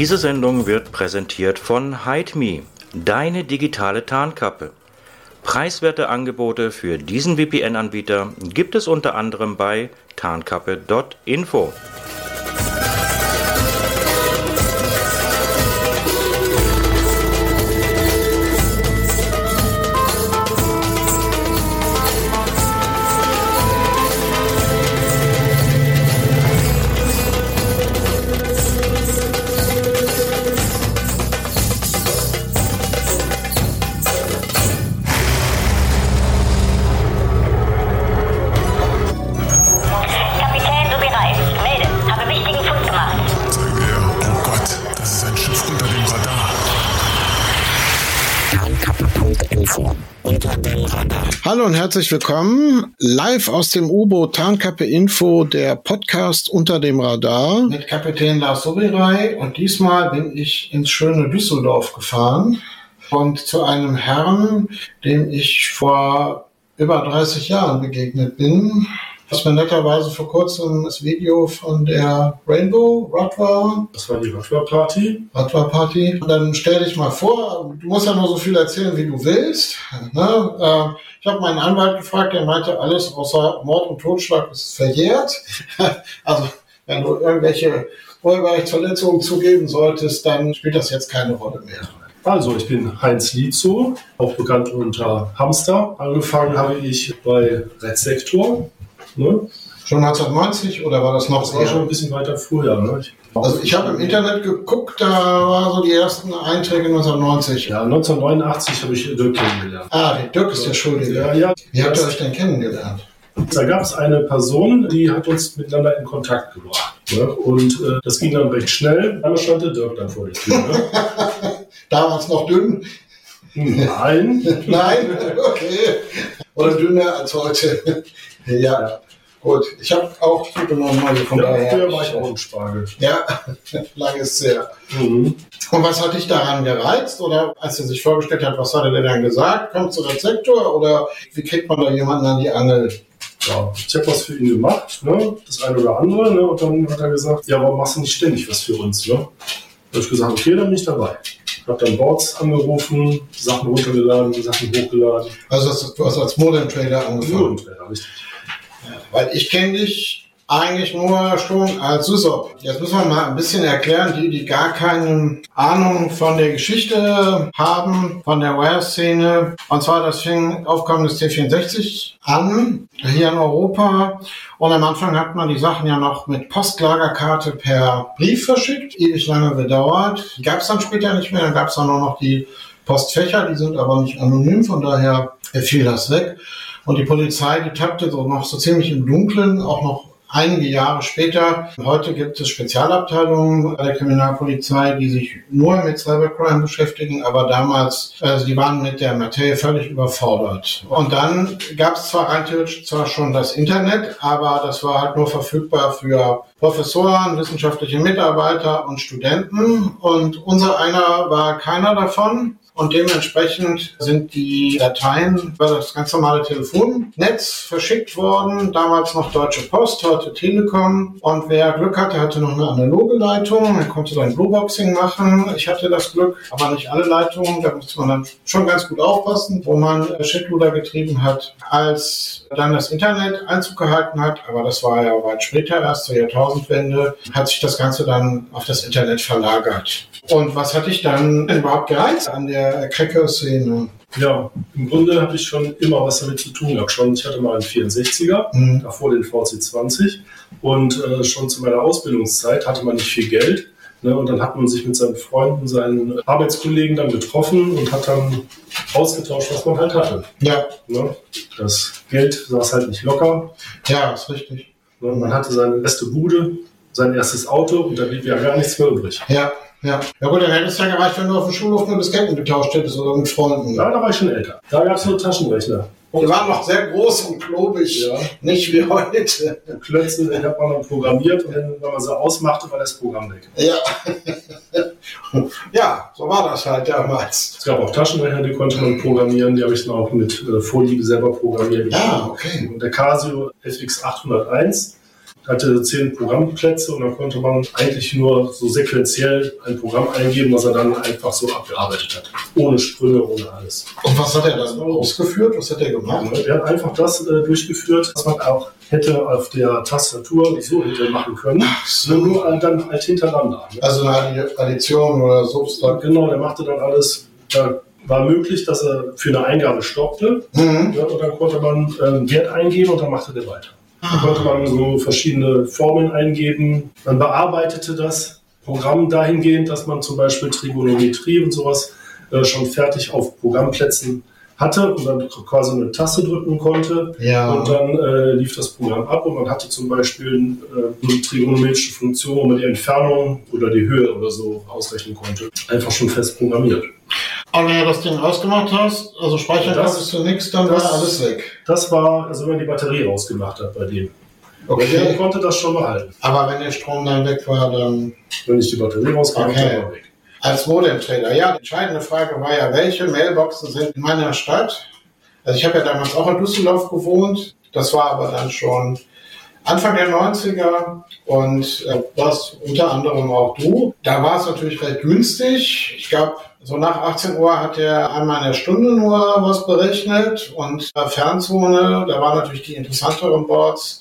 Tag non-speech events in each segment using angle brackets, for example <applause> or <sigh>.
Diese Sendung wird präsentiert von HideMe, deine digitale Tarnkappe. Preiswerte Angebote für diesen VPN-Anbieter gibt es unter anderem bei tarnkappe.info. und herzlich willkommen. Live aus dem U-Boot Tarnkappe Info, der Podcast unter dem Radar. Mit Kapitän Lars Sobirei. Und diesmal bin ich ins schöne Düsseldorf gefahren. Und zu einem Herrn, dem ich vor über 30 Jahren begegnet bin. Was mir netterweise vor kurzem das Video von der Rainbow Radwa Das war die Radler-Party. Radwa-Party. Und dann stell dich mal vor, du musst ja nur so viel erzählen, wie du willst. Ne? Äh, ich habe meinen Anwalt gefragt, der meinte, alles außer Mord und Totschlag ist verjährt. <laughs> also wenn du irgendwelche Urheberrechtsverletzungen zugeben solltest, dann spielt das jetzt keine Rolle mehr. Also, ich bin Heinz Lietzow, auch bekannt unter Hamster. Angefangen habe ich bei Red Sector. Ne? Schon 1990 oder war das noch Das war schon ein bisschen weiter früher. Ne? Ich, Also ich habe im Internet geguckt, da war so die ersten Einträge 1990. ja, 1989 habe ich Dirk kennengelernt. Ah, der Dirk ist der Schuldige. Ja, ja. Wie habt ihr euch denn kennengelernt? Da gab es eine Person, die hat uns miteinander in Kontakt gebracht. Ne? Und äh, das ging dann recht schnell. Einmal stand der Dirk dann vor der Tür. Ne? <laughs> Damals noch dünn? Nein. <laughs> Nein? Okay. Oder dünner als heute. Ja, gut. Ich habe auch zugenommen, also von Ja, daher. früher war ich auch im Spargel. Ja, <laughs> lange ist her. Mhm. Und was hat dich daran gereizt? Oder als er sich vorgestellt hat, was hat er dir dann gesagt? Kommst du als Sektor? Oder wie kriegt man da jemanden an die Angel? Ja, ich habe was für ihn gemacht, ne? das eine oder andere. Ne? Und dann hat er gesagt, ja, warum machst du nicht ständig was für uns? Ne? Da habe ich gesagt, okay, dann bin ich dabei. Habe dann Boards angerufen, Sachen runtergeladen, Sachen hochgeladen. Also du hast als Modem Trader angefangen. Und, ja, richtig. Weil ich kenne dich eigentlich nur schon als Susop. Jetzt müssen wir mal ein bisschen erklären, die, die gar keine Ahnung von der Geschichte haben, von der Wire-Szene. Und zwar, das fing Aufkommen des T64 an, hier in Europa. Und am Anfang hat man die Sachen ja noch mit Postlagerkarte per Brief verschickt. Ewig lange gedauert. Die gab es dann später nicht mehr. Dann gab es dann nur noch die Postfächer, die sind aber nicht anonym, von daher fiel das weg. Und die Polizei, die tappte so noch so ziemlich im Dunkeln, auch noch einige Jahre später. Heute gibt es Spezialabteilungen der Kriminalpolizei, die sich nur mit Cybercrime beschäftigen, aber damals, also die waren mit der Materie völlig überfordert. Und dann gab es zwar theoretisch zwar schon das Internet, aber das war halt nur verfügbar für Professoren, wissenschaftliche Mitarbeiter und Studenten. Und unser einer war keiner davon. Und dementsprechend sind die Dateien über das ganz normale Telefonnetz verschickt worden. Damals noch Deutsche Post, heute Telekom. Und wer Glück hatte, hatte noch eine analoge Leitung. Er konnte dann Blueboxing machen. Ich hatte das Glück, aber nicht alle Leitungen. Da musste man dann schon ganz gut aufpassen, wo man Shitloader getrieben hat. Als dann das Internet Einzug gehalten hat, aber das war ja weit später, erst zur Jahrtausendwende, hat sich das Ganze dann auf das Internet verlagert. Und was hat dich dann überhaupt gereizt an der Cracker-Szene? Ja, im Grunde habe ich schon immer was damit zu tun gehabt. Schon, ich hatte mal einen 64er, Mhm. davor den VC20 und äh, schon zu meiner Ausbildungszeit hatte man nicht viel Geld. Ne, und dann hat man sich mit seinen Freunden, seinen Arbeitskollegen dann getroffen und hat dann ausgetauscht, was man halt hatte. Ja, Ne? Das Geld saß halt nicht locker. ja, ist richtig. Ne? Man hatte seine beste Bude, sein erstes Auto und da blieb ja gar nichts mehr übrig. Ja, ja. Ja gut, dann hätte es ja gereicht, wenn du auf dem Schulhof nur Disketten getauscht hättest oder mit Freunden. Ja, da war ich schon älter. Da gab es nur Taschenrechner. Die waren noch sehr groß und klobig, Ja. nicht wie heute. Klötze, die hat man dann programmiert und dann, wenn man sie ausmachte, war das Programm weg. Ja. ja, so war das halt damals. Es gab auch Taschenrechner, die konnte man programmieren, die habe ich dann auch mit äh, Vorliebe selber programmiert. Ja, okay. Und der Casio FX 801, hatte zehn Programmplätze und dann konnte man eigentlich nur so sequenziell ein Programm eingeben, was er dann einfach so abgearbeitet hat. Ohne Sprünge, ohne alles. Und was hat er dann ausgeführt? Was hat er gemacht? Er hat einfach das äh, durchgeführt, was man auch hätte auf der Tastatur so hätte machen können. so. Nur äh, dann halt hintereinander. Ne? Also eine Addition oder Substrat. Genau, der machte dann alles. Da war möglich, dass er für eine Eingabe stoppte. Mhm. Ja, und dann konnte man einen Wert eingeben und dann machte der weiter. Dann konnte man so verschiedene Formeln eingeben. Man bearbeitete das Programm dahingehend, dass man zum Beispiel Trigonometrie und sowas äh, schon fertig auf Programmplätzen hatte und dann quasi eine Taste drücken konnte. Ja. Und dann äh, lief das Programm ab und man hatte zum Beispiel äh, eine trigonometrische Funktion, wo man die Entfernung oder die Höhe oder so ausrechnen konnte. Einfach schon fest programmiert. Aber wenn du das Ding ausgemacht hast, also speichern Das- konntest du nichts, dann das- war alles weg. Das war, also wenn man die Batterie rausgemacht hat bei dem. Okay. konnte das schon behalten. Aber wenn der Strom dann weg war, dann Wenn ich die Batterie rausgemacht Okay. habe, war weg. als Modem-Trader. Ja, die entscheidende Frage war ja, welche Mailboxen sind in meiner Stadt? Also ich habe ja damals auch in Düsseldorf gewohnt. Das war aber dann schon Anfang der 90er und äh, das unter anderem auch du. Da war es natürlich recht günstig. Ich glaube, so nach 18 Uhr hat er einmal in der Stunde nur was berechnet und bei Fernzone, da waren natürlich die interessanteren Boards.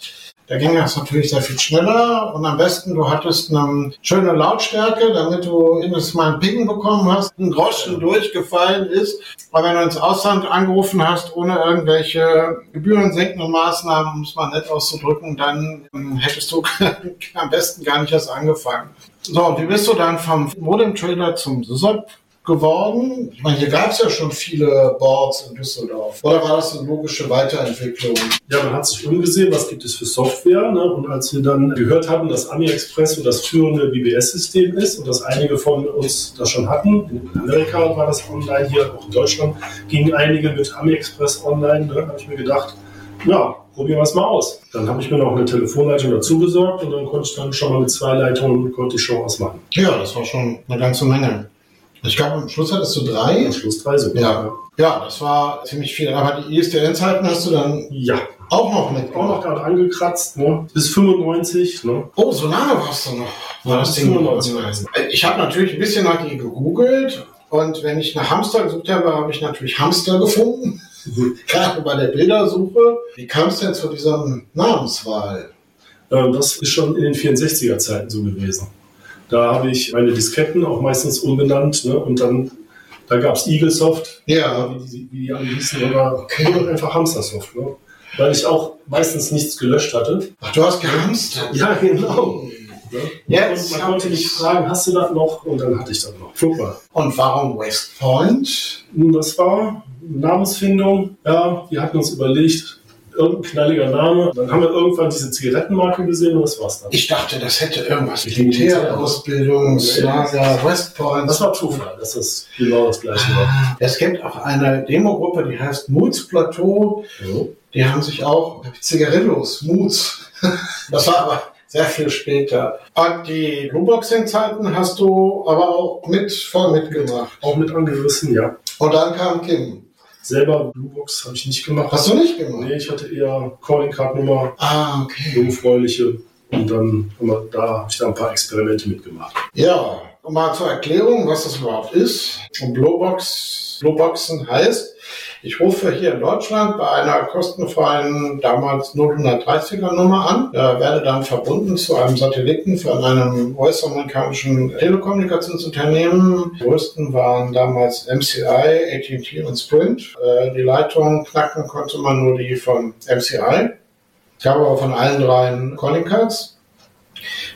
Da ging das natürlich sehr viel schneller und am besten du hattest eine schöne Lautstärke, damit du mindestens mal einen Ping bekommen hast, ein Groschen durchgefallen ist. Aber wenn du ins Ausland angerufen hast, ohne irgendwelche gebührensenkenden Maßnahmen, um es mal nett auszudrücken, dann ähm, hättest du <laughs> am besten gar nicht erst angefangen. So, wie bist du dann vom Modem-Trader zum SysOp geworden? Ich meine, hier gab es ja schon viele Boards in Düsseldorf. Oder war das eine logische Weiterentwicklung? Ja, man hat sich umgesehen, was gibt es für Software. Ne? Und als wir dann gehört haben, dass AmiExpress so das führende BBS-System ist und dass einige von uns das schon hatten, in Amerika war das online, hier auch in Deutschland gingen einige mit AmiExpress online, ne? habe ich mir gedacht, ja, probieren wir es mal aus. Dann habe ich mir noch eine Telefonleitung dazu besorgt und dann konnte ich dann schon mal mit zwei Leitungen konnte ich schon was machen. Ja, das war schon eine ganze Menge. Ich glaube, am Schluss hattest du drei. Am Schluss drei sogar. Ja, ja, das war ziemlich viel. Aber die ISDN-Zeiten hast du dann Ja, auch noch mit. auch noch gerade angekratzt, ne? bis 95. Ne? Oh, so lange warst du noch. War das Ding 95 gewesen. Ich habe natürlich ein bisschen nach dir gegoogelt und wenn ich nach Hamster gesucht habe, habe ich natürlich Hamster gefunden. <laughs> Gerade bei der Bildersuche. Wie kam es denn zu dieser Namenswahl? Äh, Das ist schon in den 64er Zeiten so gewesen. Da habe ich meine Disketten auch meistens umbenannt ne? und dann da gab es Eaglesoft, Ja, wie die, wie die alle hießen, oder oder einfach Hamstersoft. Ne? Weil ich auch meistens nichts gelöscht hatte. Ach, du hast gehamstert. Ja, genau. Ne? Jetzt und man konnte ich- nicht fragen, hast du das noch? Und dann hatte ich das noch. Mal. Und warum West Point? Nun, das war Namensfindung. Ja, wir hatten uns überlegt, irgendein knalliger Name. Dann haben wir irgendwann diese Zigarettenmarke gesehen und das war's dann. Ich dachte, das hätte irgendwas Militärausbildungslager, West Point. Das war Zufall, dass das genau das gleiche war. Es gibt auch eine Demogruppe, die heißt Moods Plateau. Die haben sich auch Zigarillos, Moods. <laughs> Das war aber sehr viel später. Und die Blueboxing-Zeiten hast du aber auch mit voll mitgemacht. Auch mit angerissen, ja. Und dann kam Kim. Selber Bluebox habe ich nicht gemacht. Hast du nicht gemacht? Nee, ich hatte eher Calling Card Nummer, Ah, okay. jungfräuliche. Und dann haben wir, da habe ich da ein paar Experimente mitgemacht. Ja, und mal zur Erklärung, was das überhaupt ist. Und Bluebox, Blueboxen heißt, ich rufe hier in Deutschland bei einer kostenfreien, damals 030er Nummer an, da werde dann verbunden zu einem Satelliten von einem US-amerikanischen Telekommunikationsunternehmen. Die größten waren damals MCI, AT&T und Sprint. Äh, Die Leitung knacken konnte man nur die von MCI. Es gab aber von allen dreien Calling Cards.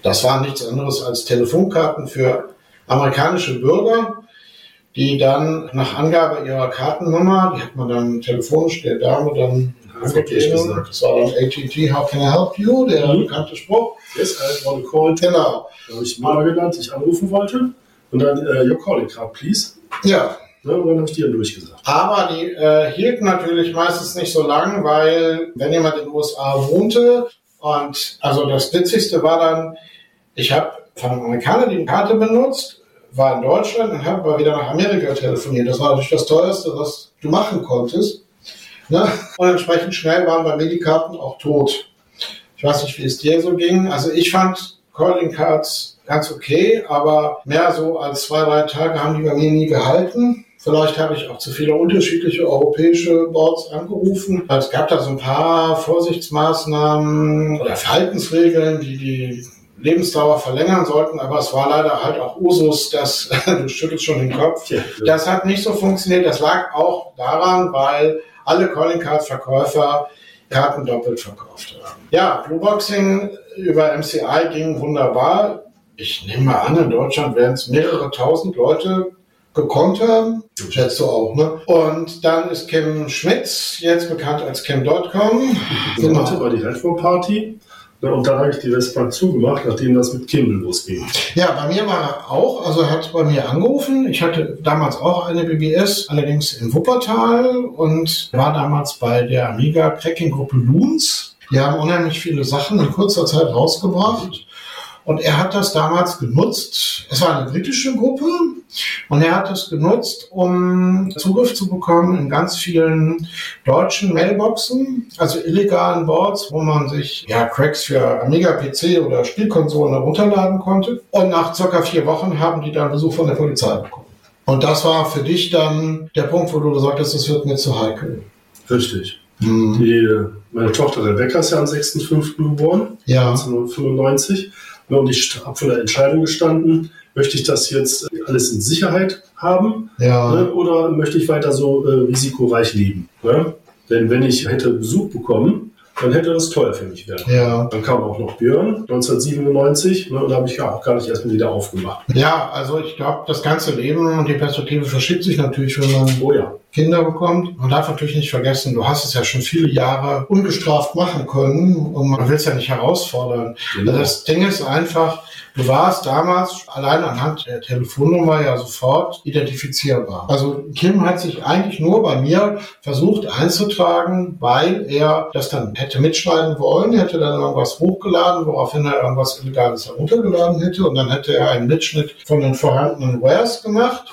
Das waren nichts anderes als Telefonkarten für amerikanische Bürger, die dann nach Angabe ihrer Kartennummer, die hat man dann telefonisch der Dame dann angegeben. gesagt. Das war dann AT&T, how can I help you? Der Mhm. bekannte Spruch. Yes, I want to call. Genau. Da habe ich Nummer genannt, die ich anrufen wollte. Und dann, äh, your calling card, please. Ja, Ne, und dann habe ich die dann durchgesagt. Aber die äh, hielten natürlich meistens nicht so lang, weil wenn jemand in den USA wohnte und also das Witzigste war dann, ich habe von einem Amerikaner die Karte benutzt, war in Deutschland und habe aber wieder nach Amerika telefoniert. Das war natürlich das Teuerste, was du machen konntest. Ne? Und entsprechend schnell waren bei mir die Karten auch tot. Ich Ich weiß nicht, wie es dir so ging. Also ich fand Calling Cards ganz okay, aber mehr so als zwei, drei Tage haben die bei mir nie gehalten. Vielleicht habe ich auch zu viele unterschiedliche europäische Boards angerufen. Es gab da so ein paar Vorsichtsmaßnahmen oder Verhaltensregeln, die die Lebensdauer verlängern sollten, aber es war leider halt auch Usus, dass <laughs> du schüttelst schon den Kopf. Ja, Das hat nicht so funktioniert. Das lag auch daran, weil alle Calling Card Verkäufer Karten doppelt verkauft haben. Ja, Blueboxing über MCI ging wunderbar. Ich nehme mal an, in Deutschland werden es mehrere tausend Leute gekonnt haben. Schätzt du auch, ne? Und dann ist Kim Schmitz, jetzt bekannt als Kim.com. Hatte war die Redfall Party. Und dann habe ich die Westbank zugemacht, nachdem das mit Kimball losging. Ja, bei mir war er auch, also er hat bei mir angerufen. Ich hatte damals auch eine BBS, allerdings in Wuppertal und war damals bei der Amiga Cracking Gruppe Loons. Die haben unheimlich viele Sachen in kurzer Zeit rausgebracht. Und er hat das damals genutzt. Es war eine britische Gruppe und er hat es genutzt, um Zugriff zu bekommen in ganz vielen deutschen Mailboxen, also illegalen Boards, wo man sich ja Cracks für Amiga PC oder Spielkonsolen herunterladen konnte. Und nach circa vier Wochen haben die dann Besuch von der Polizei bekommen. Und das war für dich dann der Punkt, wo du gesagt hast, es wird mir zu heikel. Richtig. Die, meine Tochter Rebecca ist ja am 6.5. geboren, Ja. 1995. Und ich habe vor der Entscheidung gestanden, möchte ich das jetzt alles in Sicherheit haben Ja. ne, oder möchte ich weiter so äh, risikoreich leben? Ne? Denn wenn ich hätte Besuch bekommen, dann hätte das teuer für mich werden. Ja. Dann kam auch noch Björn 1997 ne, und da habe ich ja auch gar nicht erst wieder aufgemacht. Ja, also ich glaube, das ganze Leben und die Perspektive verschiebt sich natürlich, wenn man Oh ja. Kinder bekommt. Man darf natürlich nicht vergessen, du hast es ja schon viele Jahre ungestraft machen können und man will es ja nicht herausfordern. Genau. Also das Ding ist einfach, du warst damals allein anhand der Telefonnummer ja sofort identifizierbar. Also Kim hat sich eigentlich nur bei mir versucht einzutragen, weil er das dann hätte mitschneiden wollen, hätte dann irgendwas hochgeladen, woraufhin er irgendwas Illegales heruntergeladen hätte und dann hätte er einen Mitschnitt von den vorhandenen Wares gemacht.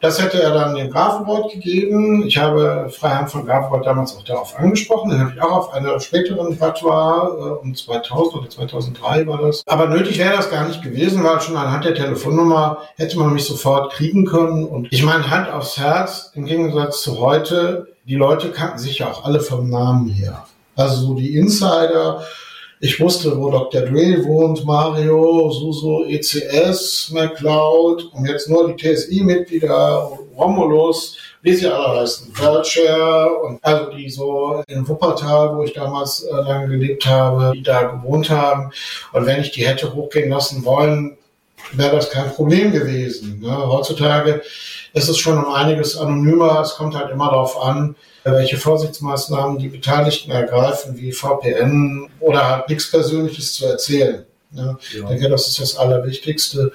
Das hätte er dann dem Grafenwort gegeben. Ich habe Freihand von Grafenwort damals auch darauf angesprochen. Den habe ich auch auf einer späteren Fatwa äh, um 2000 oder 2003 war das. Aber nötig wäre das gar nicht gewesen, weil schon anhand der Telefonnummer hätte man mich sofort kriegen können. Und ich meine, Hand aufs Herz, im Gegensatz zu heute, die Leute kannten sich ja auch alle vom Namen her. Also so die Insider, ich wusste, wo Dr. Dre wohnt, Mario, Suso, ECS, McCloud und jetzt nur die TSI-Mitglieder, Romulus, wie sie alle heißen, Welcher und also die so in Wuppertal, wo ich damals äh, lange gelebt habe, die da gewohnt haben. Und wenn ich die hätte hochgehen lassen wollen, wäre das kein Problem gewesen. Ne? Heutzutage ist es schon um einiges anonymer. Es kommt halt immer darauf an, welche Vorsichtsmaßnahmen die Beteiligten ergreifen, wie VPN oder halt nichts Persönliches zu erzählen. Ne? Ich Ja. denke, das ist das Allerwichtigste.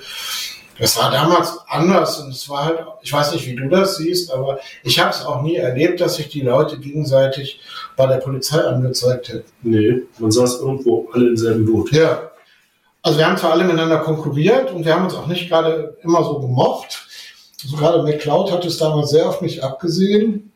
Das war damals anders und es war halt, ich weiß nicht, wie du das siehst, aber ich habe es auch nie erlebt, dass sich die Leute gegenseitig bei der Polizei angezeigt hätten. Nee, man saß irgendwo alle im selben Boot. Ja. Also wir haben zwar alle miteinander konkurriert und wir haben uns auch nicht gerade immer so gemocht. So gerade McCloud hat es damals sehr auf mich abgesehen.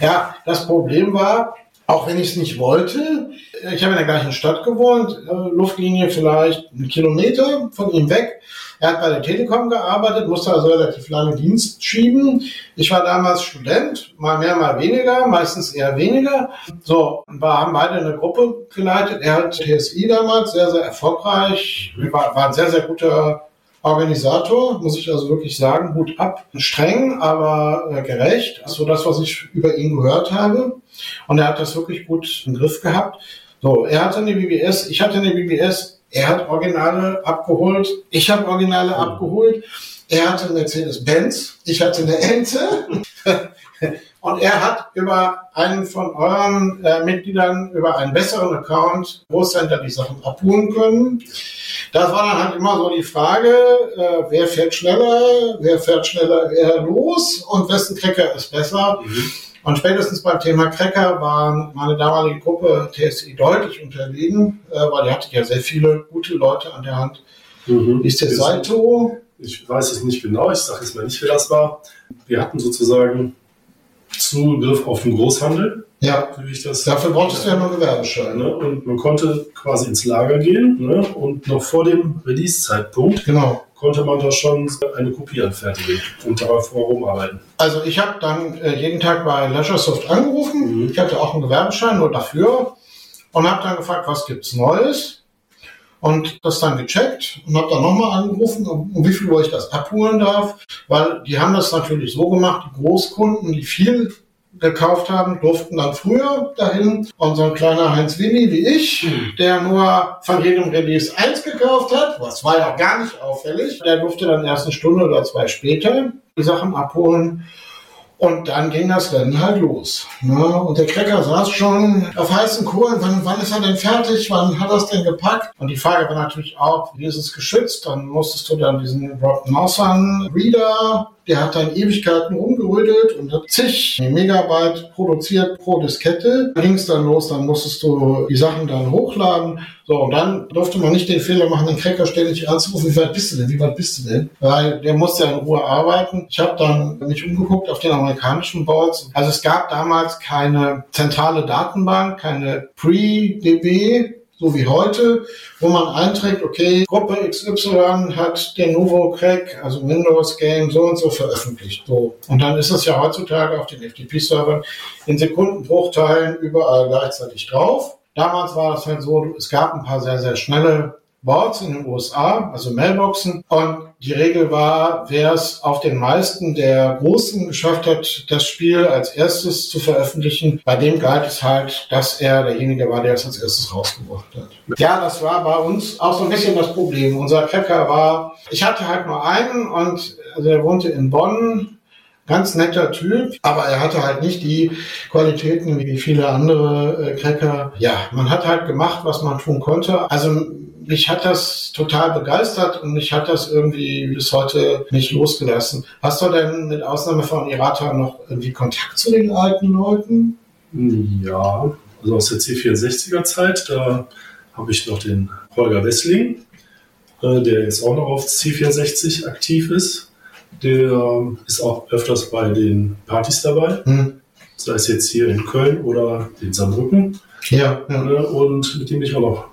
Ja, das Problem war, auch wenn ich es nicht wollte, ich habe in der gleichen Stadt gewohnt, äh, Luftlinie vielleicht einen Kilometer von ihm weg. Er hat bei der Telekom gearbeitet, musste also relativ lange Dienst schieben. Ich war damals Student, mal mehr, mal weniger, meistens eher weniger. So, wir haben beide eine Gruppe geleitet. Er hat TSI damals, sehr, sehr erfolgreich, war, war ein sehr, sehr guter Organisator, muss ich also wirklich sagen, Hut ab. Streng, aber äh, gerecht. So das, was ich über ihn gehört habe. Und er hat das wirklich gut im Griff gehabt. So, er hatte eine BBS, ich hatte eine BBS, er hat Originale abgeholt, ich habe Originale abgeholt. Er hatte eine Mercedes-Benz, ich hatte eine Ente. <laughs> Und er hat über einen von euren äh, Mitgliedern über einen besseren Account Großcenter die Sachen abholen können. Das war dann halt immer so die Frage, äh, wer fährt schneller, wer fährt schneller wer los und wessen Cracker ist besser. Und spätestens beim Thema Cracker waren meine damalige Gruppe TSI deutlich unterlegen, äh, weil die hatte ja sehr viele gute Leute an der Hand. Mhm. Ist der Saito? Ich weiß es nicht genau, ich sage jetzt mal nicht, wer das war. Wir hatten sozusagen Zugriff auf den Großhandel Ja. Dafür brauchtest du ja nur Gewerbeschein. Ne? Und man konnte quasi ins Lager gehen ne? und noch vor dem Release-Zeitpunkt Genau. konnte man da schon eine Kopie anfertigen und darauf rumarbeiten. Also ich habe dann äh, jeden Tag bei Leisuresoft angerufen. Mhm. Ich hatte auch einen Gewerbeschein nur dafür und habe dann gefragt, was gibt's Neues? Und das dann gecheckt und habe dann nochmal angerufen, um, wie viel Uhr ich das abholen darf, weil die haben das natürlich so gemacht, die Großkunden, die viel gekauft haben, durften dann früher dahin. Und so ein kleiner Heinz Winnie wie ich, der nur von jedem Release eins gekauft hat, was war ja gar nicht auffällig, der durfte dann erst eine Stunde oder zwei später die Sachen abholen. Und dann ging das Rennen halt los. Ne? Und der Cracker saß schon auf heißen Kohlen. Wann, wann ist er denn fertig? Wann hat er es denn gepackt? Und die Frage war natürlich auch, wie ist es geschützt? Dann musstest du dann diesen Rob Mausan Reader, der hat dann Ewigkeiten rumgerödelt und hat zig Megabyte produziert pro Diskette. Dann ging es dann los, dann musstest du die Sachen dann hochladen. So, und dann durfte man nicht den Fehler machen, den Cracker ständig anzurufen, wie weit bist du denn, wie weit bist du denn? Weil der musste ja in Ruhe arbeiten. Ich habe dann mich umgeguckt auf den amerikanischen Boards. Also es gab damals keine zentrale Datenbank, keine Pre-DB, so wie heute, wo man einträgt, okay, Gruppe XY hat den Novo Crack, also Windows Game, so und so veröffentlicht. So. Und dann ist es ja heutzutage auf den FTP-Servern in Sekundenbruchteilen überall gleichzeitig drauf. Damals war es halt so, es gab ein paar sehr, sehr schnelle Boards in den USA, also Mailboxen. Und die Regel war, wer es auf den meisten der Großen geschafft hat, das Spiel als erstes zu veröffentlichen, bei dem galt es halt, dass er derjenige war, der es als erstes rausgebracht hat. Ja, das war bei uns auch so ein bisschen das Problem. Unser Cracker war, ich hatte halt nur einen und also er wohnte in Bonn, ganz netter Typ, aber er hatte halt nicht die Qualitäten wie viele andere äh, Cracker. Ja, man hat halt gemacht, was man tun konnte. Also mich hat das total begeistert und mich hat das irgendwie bis heute nicht losgelassen. Hast du denn mit Ausnahme von Irata noch irgendwie Kontakt zu den alten Leuten? Ja, also aus der C64er Zeit, da habe ich noch den Holger Wessling, äh, der jetzt auch noch auf C64 aktiv ist. Der ist auch öfters bei den Partys dabei, Hm. sei es jetzt hier in Köln oder in Saarbrücken. Ja, ja. Ne? Und mit dem bin ich auch noch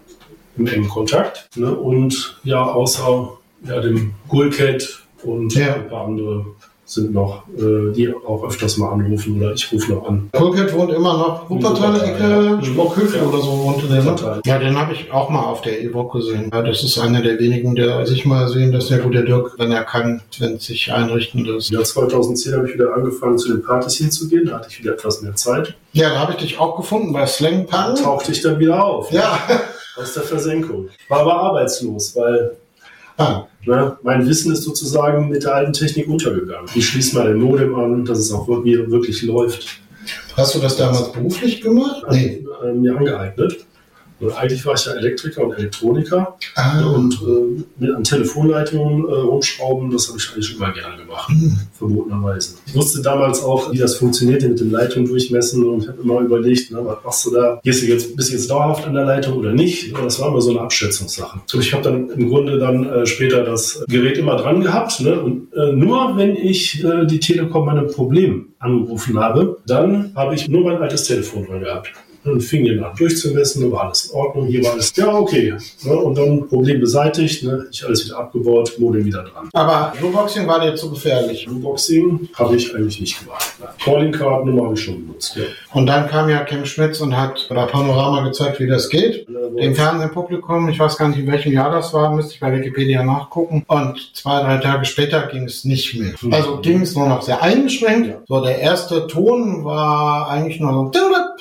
im engen Kontakt. Ne? Und ja, außer ja, dem Gulcat und Ja. ein paar andere sind noch, äh, die auch öfters mal anrufen oder ich rufe noch an. Pulkett wohnt immer noch Wuppertaler Wuppertal, Ecke, ja. Sprockhövel Ja. oder so wohnte der. Ne? Wuppertal. Ja, den habe ich auch mal auf der Evoque gesehen. Ja, das ist einer der wenigen, der sich mal sehen, dass der gute Dirk, wenn er kann, wenn es sich einrichten lässt. Im Jahr 2010 habe ich wieder angefangen, zu den Partys hinzugehen. Da hatte ich wieder etwas mehr Zeit. Ja, da habe ich dich auch gefunden bei Slang Da Punk. tauchte ich dann wieder auf. Ja. Aus der Versenkung. War aber arbeitslos, weil Ah, ne, mein Wissen ist sozusagen mit der alten Technik untergegangen. Ich schließe mal den Modem an, dass es auch wirklich, wirklich läuft. Hast du das damals beruflich gemacht? Nee. äh, mir angeeignet. Und eigentlich war ich ja Elektriker und Elektroniker Ah, und äh, mit an Telefonleitungen äh, rumschrauben, das habe ich eigentlich immer gerne gemacht, verbotenerweise. Ich wusste damals auch, wie das funktionierte mit den Leitungen durchmessen und ich habe immer überlegt, ne, was machst du da? Gehst du jetzt, bist du jetzt dauerhaft an der Leitung oder nicht? Und das war immer so eine Abschätzungssache. Und ich habe dann im Grunde dann äh, später das Gerät immer dran gehabt ne? und äh, nur wenn ich äh, die Telekom bei einem Problem angerufen habe, dann habe ich nur mein altes Telefon dran gehabt und fing den an durchzumessen, war alles in Ordnung, hier war alles, ja, okay. Ne? Und dann Problem beseitigt, ne? ich alles wieder abgebaut, Modem wieder dran. aber Blueboxing war dir zu gefährlich. Unboxing habe ich eigentlich nicht gemacht. Ne? Calling Card Nummer habe ich schon benutzt. Ja. Und dann kam ja Kim Schmitz und hat bei Panorama gezeigt, wie das geht. Dem Fernsehpublikum, ich weiß gar nicht, in welchem Jahr das war, müsste ich bei Wikipedia nachgucken. Und zwei, drei Tage später ging es nicht mehr. Also ging es nur noch sehr eingeschränkt. Ja. So, der erste Ton war eigentlich nur so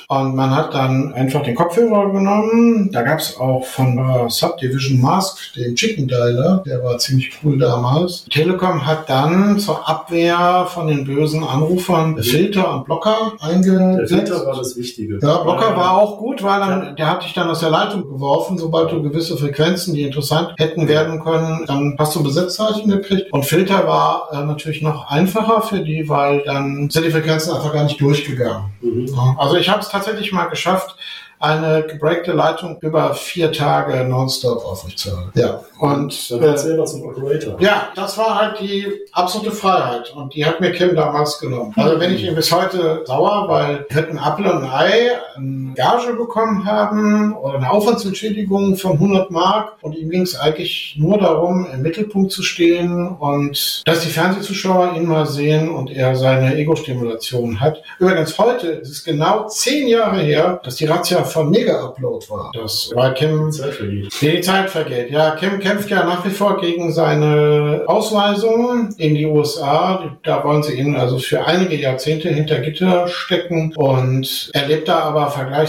und man hat dann einfach den Kopfhörer genommen. Da gab es auch von äh, Subdivision Mask den Chicken Dialer, der war ziemlich cool damals. Telekom hat dann zur Abwehr von den bösen Anrufern Filter und Blocker Der eingesetzt. Filter war das Wichtige. Ja, Blocker war auch gut, weil dann, der hat dich dann aus der Leitung geworfen. Sobald du gewisse Frequenzen, die interessant hätten werden können, dann hast du Besetzzeichen gekriegt. Und Filter war äh, natürlich noch einfacher für die, weil dann sind die Frequenzen einfach gar nicht durchgegangen. Mhm. Ja, Also ich habe es tatsächlich mal geschafft, eine gebreakte Leitung über vier Tage nonstop aufrechtzuerhalten. Ja, und Dann äh, zum Operator. ja, das war halt die absolute Freiheit und die hat mir Kim damals genommen. Also wenn ich ihn bis heute sauer, weil wir hätten Apple und ein Ei eine Gage bekommen haben oder eine Aufwandsentschädigung von 100 Mark und ihm ging es eigentlich nur darum, im Mittelpunkt zu stehen und dass die Fernsehzuschauer ihn mal sehen und er seine Ego-Stimulation hat. Übrigens heute ist es genau zehn Jahre her, dass die Razzia von Mega Upload war. Das war Kim Zeit vergeht. die Zeit vergeht. Ja, Kim kämpft ja nach wie vor gegen seine Ausweisung in die USA. Da wollen sie ihn also für einige Jahrzehnte hinter Gitter stecken. Und er lebt da aber vergleichsweise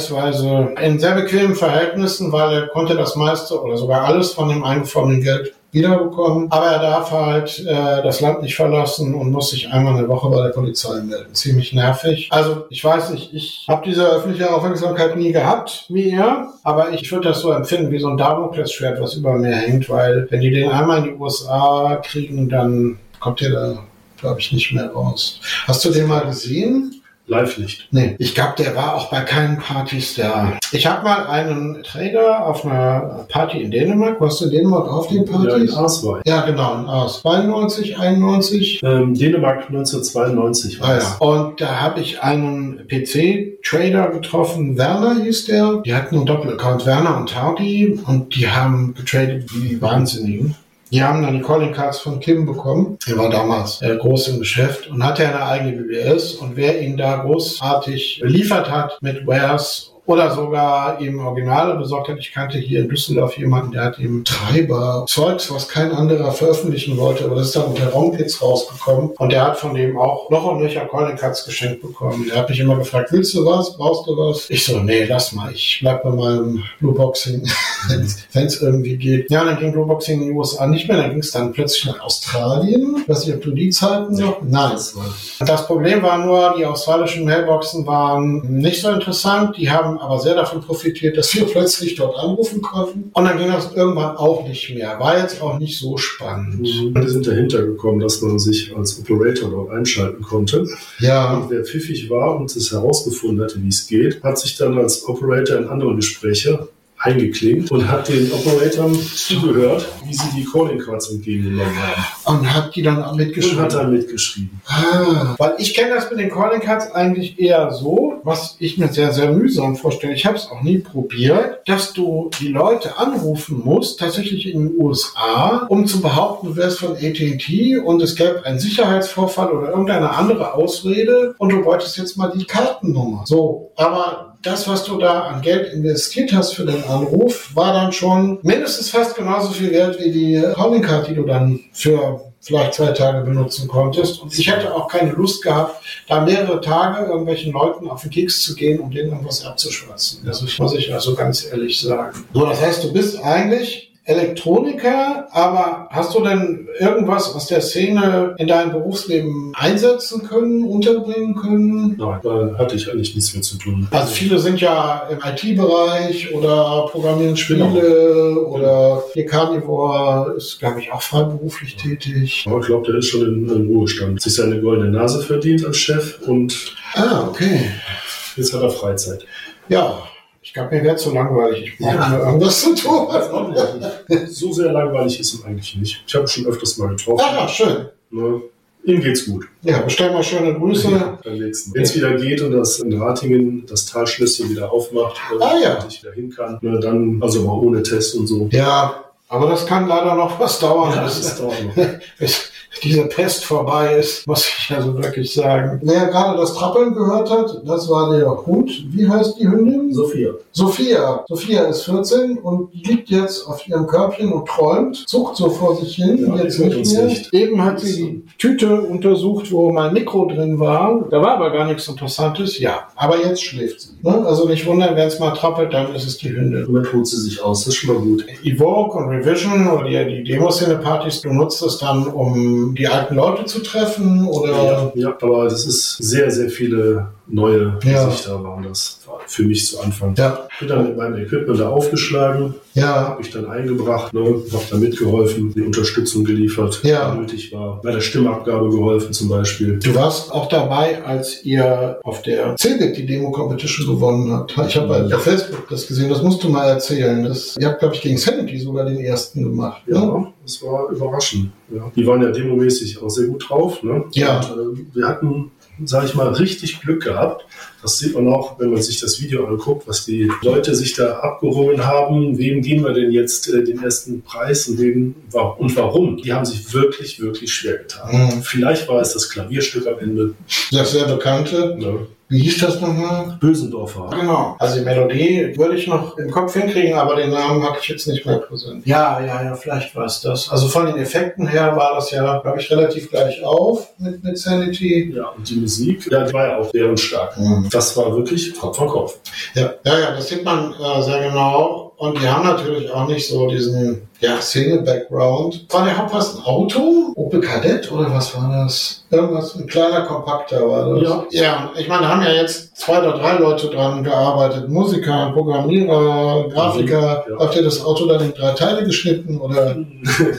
in sehr bequemen Verhältnissen, weil er konnte das meiste oder sogar alles von dem eingefrorenen Geld wiederbekommen. Aber er darf halt äh, das Land nicht verlassen und muss sich einmal eine Woche bei der Polizei melden. Ziemlich nervig. Also ich weiß nicht, ich habe diese öffentliche Aufmerksamkeit nie gehabt wie er, aber ich würde das so empfinden wie so ein Damoklesschwert, was über mir hängt, weil wenn die den einmal in die USA kriegen, dann kommt der da, glaube ich, nicht mehr raus. Hast du den mal gesehen? Live nicht. Nee, ich glaube, der war auch bei keinen Partys da. Ich habe mal einen Trader auf einer Party in Dänemark. Warst du in Dänemark auf den Ja, in Partys? Aaswein. Ja, genau, in Aus. 92, 91. Ähm, Dänemark 1992 war Ah, es. ja. Und da habe ich einen PC-Trader getroffen, Werner hieß der. Die hatten einen Doppelaccount, Werner und Hardy, und die haben getradet wie Wahnsinnigen. Die haben dann die Calling Cards von Kim bekommen. Er war damals äh, groß im Geschäft und hatte eine eigene BBS. Und wer ihn da großartig beliefert hat mit Wares oder sogar ihm Originale besorgt hat. Ich kannte hier in Düsseldorf jemanden, der hat ihm Treiber, Zeugs, was kein anderer veröffentlichen wollte, aber das ist dann unter Raumkits rausgekommen. Und der hat von dem auch noch und nöcher Calling Cards geschenkt bekommen. Der hat mich immer gefragt, willst du was? Brauchst du was? Ich so, nee, lass mal. Ich bleib bei meinem Blue Boxing, <laughs> wenn es irgendwie geht. Ja, dann ging Blue Boxing in den USA nicht mehr. Dann ging es dann plötzlich nach Australien. Weiß nicht, ob du die Zeiten noch? Nein. Das Problem war nur, die australischen Mailboxen waren nicht so interessant. Die haben aber sehr davon profitiert, dass wir <laughs> plötzlich dort anrufen konnten. Und dann ging das irgendwann auch nicht mehr. War jetzt auch nicht so spannend. Wir sind dahinter gekommen, dass man sich als Operator dort einschalten konnte. Ja. Und wer pfiffig war und es herausgefunden hatte, wie es geht, hat sich dann als Operator in andere Gespräche eingeklinkt und hat den Operatoren zugehört, wie sie die Calling Cards entgegengenommen haben. Und hat die dann auch Und mitgeschrieben. hat dann mitgeschrieben. Ah, weil ich kenne das mit den Calling Cards eigentlich eher so, was ich mir sehr, sehr mühsam vorstelle. Ich habe es auch nie probiert, dass du die Leute anrufen musst, tatsächlich in den USA, um zu behaupten, du wärst von AT&T und es gäbe einen Sicherheitsvorfall oder irgendeine andere Ausrede und du wolltest jetzt mal die Kartennummer. So, aber das, was du da an Geld investiert hast für den Anruf, war dann schon mindestens fast genauso viel Geld wie die Calling Card, die du dann für vielleicht zwei Tage benutzen konntest. Und ich hätte auch keine Lust gehabt, da mehrere Tage irgendwelchen Leuten auf den Keks zu gehen, um denen irgendwas abzuschwatzen. Das muss ich also ganz ehrlich sagen. So, das heißt, du bist eigentlich Elektroniker, aber hast du denn irgendwas aus der Szene in deinem Berufsleben einsetzen können, unterbringen können? Nein, da hatte ich eigentlich nichts mehr zu tun. Also viele sind ja im IT-Bereich oder programmieren Spiele oder hier Carnivore ist, glaube ich, auch freiberuflich tätig. Aber ich glaube, der ist schon in, in Ruhestand. Sich seine goldene Nase verdient als Chef und Ah, okay. jetzt hat er Freizeit. Ja, ich glaube, mir wäre zu langweilig. Ich brauche immer irgendwas zu tun. <laughs> So sehr langweilig ist ihm eigentlich nicht. Ich habe ihn schon öfters mal getroffen. Ah, schön. Ne? Ihm geht's gut. Ja, bestell mal schöne Grüße. Beim nächsten. Wenn es wieder geht und das in Ratingen das Talschlösschen wieder aufmacht äh, Ah, ja. und ich wieder hin kann, ne, dann, also mal ohne Test und so. Ja, aber das kann leider noch was dauern. Ja, das ist dauert noch. <laughs> diese Pest vorbei ist, muss ich also wirklich sagen. Wer gerade das Trappeln gehört hat, das war der Hund. Wie heißt die Hündin? Sophia. Sophia. Sophia ist 14 und liegt jetzt auf ihrem Körbchen und träumt, zuckt so vor sich hin, Ja, jetzt nicht mehr. nicht. Eben hat sie die Tüte untersucht, wo mein Mikro drin war. Da war aber gar nichts Interessantes. Ja, aber jetzt schläft sie. Ne? Also nicht wundern, wenn es mal trappelt, dann ist es die Hündin. Damit holt sie sich aus, das ist schon mal gut. Evoke und Revision oder die, die Demo-Szene-Partys, du nutzt es dann, um die alten Leute zu treffen oder... Ja, ja, aber das ist sehr, sehr viele neue Ja. Gesichter waren das. Für mich zu Anfang. Ja, Bin dann mit meinem Equipment da aufgeschlagen, ja, habe ich dann eingebracht, ne, habe da mitgeholfen, die Unterstützung geliefert, Ja. die nötig war. Bei der Stimmabgabe geholfen zum Beispiel. Du warst auch dabei, als ihr auf der Cebit die Demo-Competition gewonnen habt. Ich habe bei Ja. Facebook das gesehen, das musst du mal erzählen. Das, ihr habt, glaube ich, gegen Sanity sogar den ersten gemacht. Ne? Ja, das war überraschend. Ja. Die waren ja demomäßig auch sehr gut drauf. Ne? Ja. Und, äh, wir hatten, sage ich mal, richtig Glück gehabt. Das sieht man auch, wenn man sich das Video anguckt, was die Leute sich da abgeholt haben. Wem geben wir denn jetzt äh, den ersten Preis und, wem, und warum? Die haben sich wirklich, wirklich schwer getan. Mhm. Vielleicht war es das Klavierstück am Ende. Das sehr bekannte. Ne? Wie hieß das nochmal? Bösendorfer. Genau. Also die Melodie würde ich noch im Kopf hinkriegen, aber den Namen hatte ich jetzt nicht mehr präsent. Ja, ja, ja, vielleicht war es das. Also von den Effekten her war das ja, glaube ich, relativ gleich auf mit, mit Sanity. Ja, und die Musik, ja, die war ja auch bärenstark. Mhm. Das war wirklich Kopf von Kopf. Ja, ja, ja, das sieht man äh, sehr genau. Und die haben natürlich auch nicht so diesen ja, Szene-Background. War der Hauptpass ein Auto? Opel Kadett oder was war das? Irgendwas, ein kleiner Kompakter war das. Ja. Ja, ich meine, da haben ja jetzt zwei oder drei Leute dran gearbeitet. Musiker, Programmierer, Grafiker. Mhm, ja. Habt ihr das Auto dann in drei Teile geschnitten oder?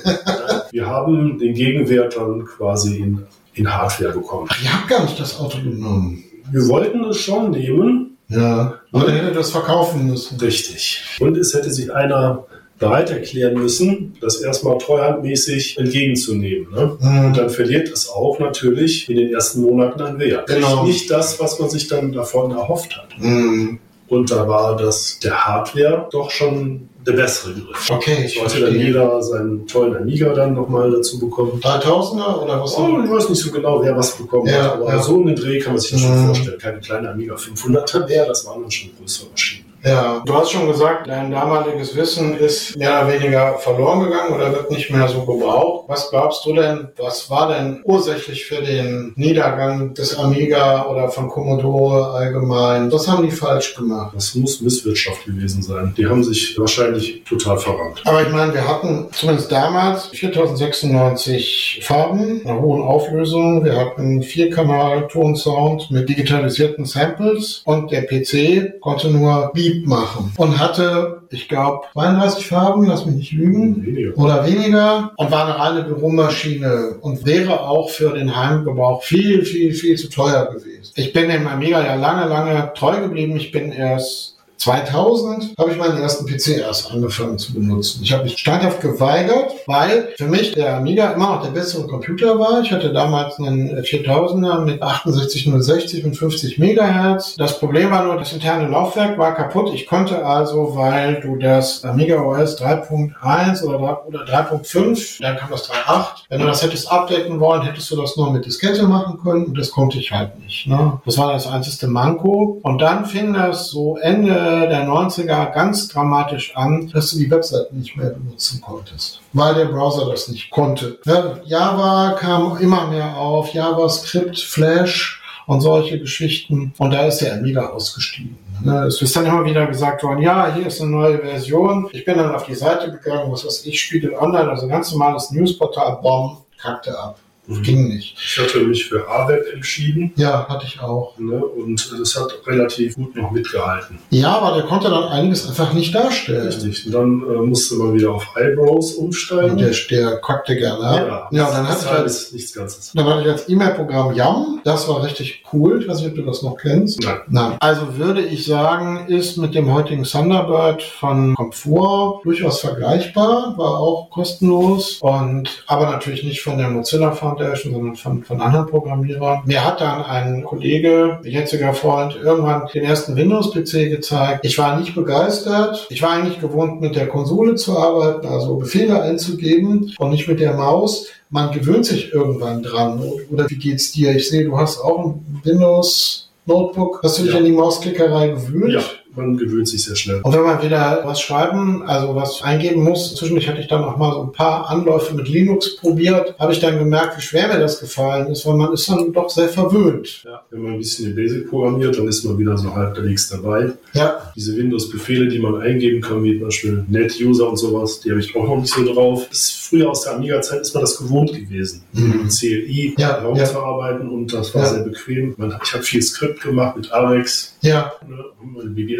<laughs> Wir haben den Gegenwert dann quasi in, in Hardware bekommen. Ach, ihr habt gar nicht das Auto genommen. Wir wollten es schon nehmen, Ja. Hättet ihr das verkaufen müssen. richtig. Und es hätte sich einer bereit erklären müssen, das erstmal treuhandmäßig entgegenzunehmen. Ne? Mhm. Und dann verliert es auch natürlich in den ersten Monaten an Wert. Genau. Nicht das, was man sich dann davon erhofft hat. Mhm. Und da war das der Hardware doch schon der bessere Griff. Okay, ich Sollte dann verstehe. jeder seinen tollen Amiga dann nochmal dazu bekommen. 3000er oder was? Oh, ich weiß nicht so genau, wer was bekommen Ja, hat, aber ja. so einen Dreh kann man sich das Mhm. schon vorstellen. Keine kleine Amiga 500er mehr, das waren dann schon größere Maschinen. Ja, du hast schon gesagt, dein damaliges Wissen ist mehr oder weniger verloren gegangen oder wird nicht mehr so gebraucht. Was glaubst du denn, was war denn ursächlich für den Niedergang des Amiga oder von Commodore allgemein? Was haben die falsch gemacht? Das muss Misswirtschaft gewesen sein. Die haben sich wahrscheinlich total verrannt. Aber ich meine, wir hatten zumindest damals 4096 Farben, einer hohen Auflösung. Wir hatten Vierkanal-Ton-Sound mit digitalisierten Samples und der PC konnte nur Beep machen und hatte, ich glaube, 32 Farben, lass mich nicht lügen. Weniger. Oder weniger und war eine reine Büromaschine und wäre auch für den Heimgebrauch viel, viel, viel zu teuer gewesen. Ich bin dem Amiga ja lange, lange treu geblieben. Ich bin erst 2000 habe ich meinen ersten PC erst angefangen zu benutzen. Ich habe mich standhaft geweigert, weil für mich der Amiga immer noch der bessere Computer war. Ich hatte damals einen 4000er mit 68060 und 50 Megahertz. Das Problem war nur, das interne Laufwerk war kaputt. Ich konnte also, weil du das Amiga OS 3.1 oder 3 oder 3.5, dann kam das 3.8, wenn du das hättest updaten wollen, hättest du das nur mit Diskette machen können und das konnte ich halt nicht. Ne? Das war das einzige Manko. Und dann fing das so Ende der 90er ganz dramatisch an, dass du die Webseite nicht mehr benutzen konntest, weil der Browser das nicht konnte. Ja, Java kam immer mehr auf, JavaScript, Flash und solche Geschichten. Und da ist der Amiga ausgestiegen. Ne, Es ist dann immer wieder gesagt worden, ja, hier ist eine neue Version. Ich bin dann auf die Seite gegangen, was weiß ich, Spiegel Online, also ganz normales Newsportal, bomb, kackte ab. Ging nicht. Ich hatte mich für AWeb entschieden Ja, hatte ich auch. ne, und das hat relativ gut noch mitgehalten. Ja, aber der konnte dann einiges einfach nicht darstellen. Richtig. Und dann äh, musste man wieder auf Eyebrows umsteigen. Der, der kackte gerne ab. Ja, dann das hatte ich halt, alles nichts Ganzes. dann hatte ich als E-Mail-Programm Yum. Das war richtig cool. Ich weiß nicht, ob du das noch kennst. Nein. Nein. Also würde ich sagen, ist mit dem heutigen Thunderbird von Komfort durchaus vergleichbar, war auch kostenlos und aber natürlich nicht von der Mozilla Foundation, sondern von, von anderen Programmierern. Mir hat dann ein Kollege, jetziger Freund, irgendwann den ersten Windows-PC gezeigt. Ich war nicht begeistert. Ich war eigentlich gewohnt, mit der Konsole zu arbeiten, also Befehle einzugeben und nicht mit der Maus man gewöhnt sich irgendwann dran. Oder wie geht's dir? Ich sehe, du hast auch ein Windows Notebook. Hast du dich Ja. an die Mausklickerei gewöhnt? Ja, man gewöhnt sich sehr schnell. Und wenn man wieder was schreiben, also was eingeben muss, zwischendurch hatte ich dann auch mal so ein paar Anläufe mit Linux probiert, habe ich dann gemerkt, wie schwer mir das gefallen ist, weil man ist dann doch sehr verwöhnt. Ja, wenn man ein bisschen in Basic programmiert, dann ist man wieder so halbwegs dabei. Ja, Diese Windows-Befehle, die man eingeben kann, wie zum Beispiel Net-User und sowas, die habe ich auch noch nicht so drauf. Ist früher aus der Amiga-Zeit ist man das gewohnt gewesen, mit CLI Ja, ja. zu arbeiten und das war Ja. sehr bequem. Man, ich habe viel Skript gemacht mit Arex, ja, ne,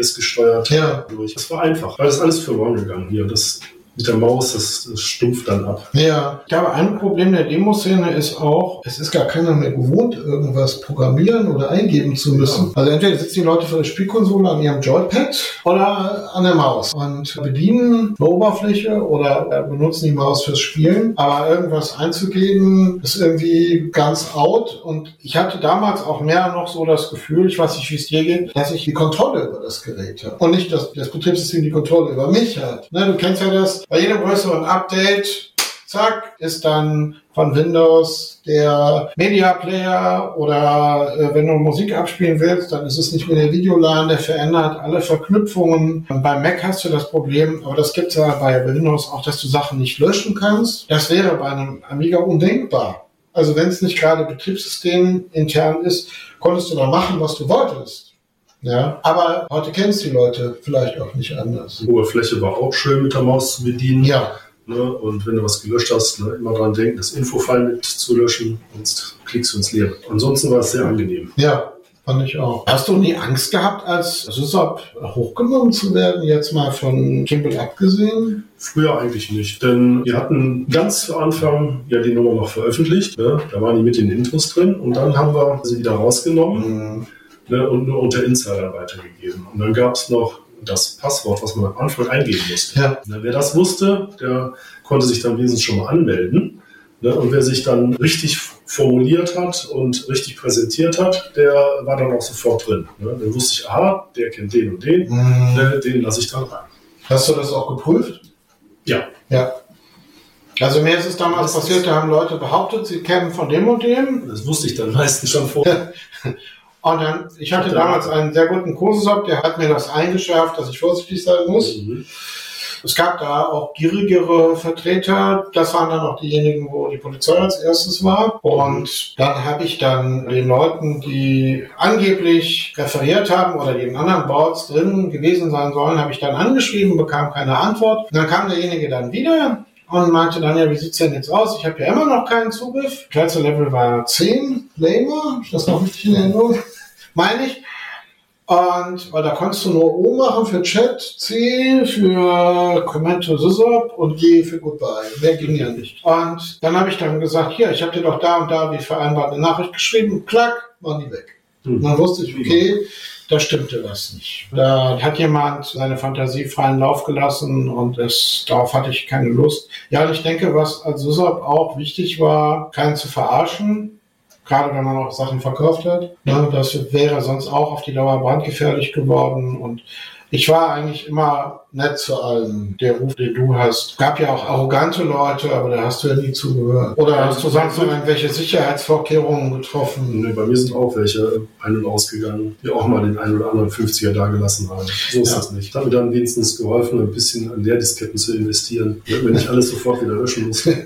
BBS gesteuert. ja. Durch. Das war einfach, weil das alles verloren gegangen hier. Das mit der Maus, das, das stumpft dann ab. Ja, ich glaube, ein Problem der Demoszene ist auch, es ist gar keiner mehr gewohnt, irgendwas programmieren oder eingeben zu müssen. Also entweder sitzen die Leute vor der Spielkonsole an ihrem Joypad oder an der Maus und bedienen eine Oberfläche oder äh, benutzen die Maus fürs Spielen. Aber irgendwas einzugeben ist irgendwie ganz out. Und ich hatte damals auch mehr noch so das Gefühl, ich weiß nicht, wie es dir geht, dass ich die Kontrolle über das Gerät habe. Und nicht, dass das Betriebssystem die Kontrolle über mich hat. Ne, du kennst ja das, bei jedem größeren Update, zack, ist dann von Windows der Media Player oder äh, wenn du Musik abspielen willst, dann ist es nicht mehr der Videoladen, der verändert alle Verknüpfungen. Bei Mac hast du das Problem, aber das gibt es ja bei Windows auch, dass du Sachen nicht löschen kannst. Das wäre bei einem Amiga undenkbar. Also wenn es nicht gerade Betriebssystem intern ist, konntest du da machen, was du wolltest. Ja, aber heute kennst die Leute vielleicht auch nicht anders. Die Oberfläche war auch schön mit der Maus zu bedienen. Ja, Ne? Und wenn du was gelöscht hast, ne, immer dran denken, das Infofile mit zu löschen, sonst klickst du ins Leere. Ansonsten war es sehr angenehm. Ja, fand ich auch. Hast du nie Angst gehabt, als SysOp hochgenommen zu werden, jetzt mal von Kimball abgesehen? Früher eigentlich nicht, denn wir hatten ganz zu Anfang ja die Nummer noch veröffentlicht. Ne? Da waren die mit den Intros drin und dann haben wir sie wieder rausgenommen ne? und nur unter Insider weitergegeben. Und dann gab es noch das Passwort, was man am Anfang eingeben musste. Ja. Ne? Wer das wusste, der konnte sich dann wenigstens schon mal anmelden. Ne? Und wer sich dann richtig formuliert hat und richtig präsentiert hat, der war dann auch sofort drin. Ne? Dann wusste ich, aha, der kennt den und den, Mhm. ne? den lasse ich dann rein. Hast du das auch geprüft? Ja, Ja. Also mir ist es damals Das passiert, da haben Leute behauptet, sie kämen von dem und dem. das wusste ich dann meistens schon vorher. <laughs> Und dann, ich hatte damals einen sehr guten Kursusop, der hat mir das eingeschärft, dass ich vorsichtig sein muss. Mhm. Es gab da auch gierigere Vertreter. Das waren dann auch diejenigen, wo die Polizei als erstes war. Und dann habe ich dann den Leuten, die angeblich referiert haben oder die in anderen Boards drin gewesen sein sollen, habe ich dann angeschrieben, bekam keine Antwort. Und dann kam derjenige dann wieder und meinte dann, ja, wie sieht's denn jetzt aus? Ich habe ja immer noch keinen Zugriff. Kleinste Level war 10, Lamer. Ich das noch richtig in Erinnerung? Meine ich. Und weil da konntest du nur O machen für Chat, C für Comment to Sysop und G für Goodbye. Mehr ging ja nicht. Und dann habe ich dann gesagt, hier, ich habe dir doch da und da wie vereinbart eine Nachricht geschrieben, klack, waren die weg. Und dann wusste ich, okay, da stimmte was nicht. Da hat jemand seine Fantasie freien Lauf gelassen und es, darauf hatte ich keine Lust. Ja, und ich denke, was als Sysop auch wichtig war, keinen zu verarschen. Gerade wenn man auch Sachen verkauft hat. Ne, das wäre sonst auch auf die Dauer brandgefährlich geworden. Und ich war eigentlich immer nett zu allen. Der Ruf, den du hast. Gab ja auch arrogante Leute, aber da hast du ja nie zugehört. Oder hast du sonst noch irgendwelche Sicherheitsvorkehrungen getroffen? Nee, bei mir sind auch welche ein- und ausgegangen, die auch mal den einen oder anderen 50er da gelassen haben. So ist Ja. das nicht. Hat mir dann wenigstens geholfen, ein bisschen an Leerdisketten zu investieren, wenn ich alles sofort wieder löschen muss. <laughs>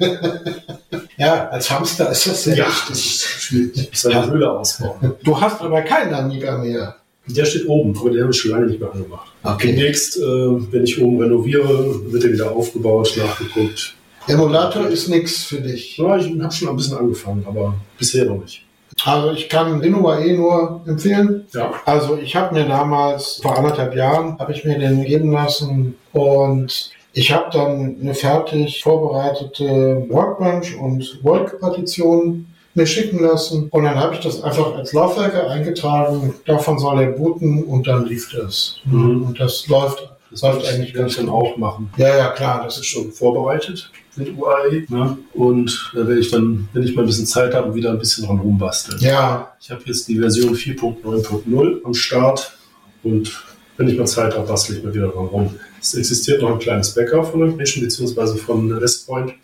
Ja, als Hamster ist das sehr das wichtig. Seine Höhle ausbauen. Du hast aber keinen Amiga mehr. Der steht oben, aber den habe ich schon lange nicht mehr angemacht. Okay. Demnächst, äh, wenn ich oben renoviere, wird er wieder aufgebaut, nachgeguckt. Emulator ist nichts für dich. Ja, ich habe schon ein bisschen angefangen, aber bisher noch nicht. Also ich kann WinUAE nur empfehlen. Ja. Also ich habe mir damals, vor anderthalb Jahren, habe ich mir den geben lassen und ich habe dann eine fertig vorbereitete Workbench und Work-Partition mir schicken lassen und dann habe ich das einfach als Laufwerke eingetragen. Davon soll er booten und dann lief das. Mhm. Und das läuft, Das läuft eigentlich ganz dann auch machen. Ja, ja, klar, das ist schon vorbereitet mit UAE. Ne? Und da werde ich dann, wenn ich mal ein bisschen Zeit habe, wieder ein bisschen dran rumbasteln. ja, Ich habe jetzt die Version 4.9.0 am Start und wenn ich mal Zeit habe, bastle ich mal wieder dran rum. Es existiert noch ein kleines Backup von Ignition bzw. von Restpoint.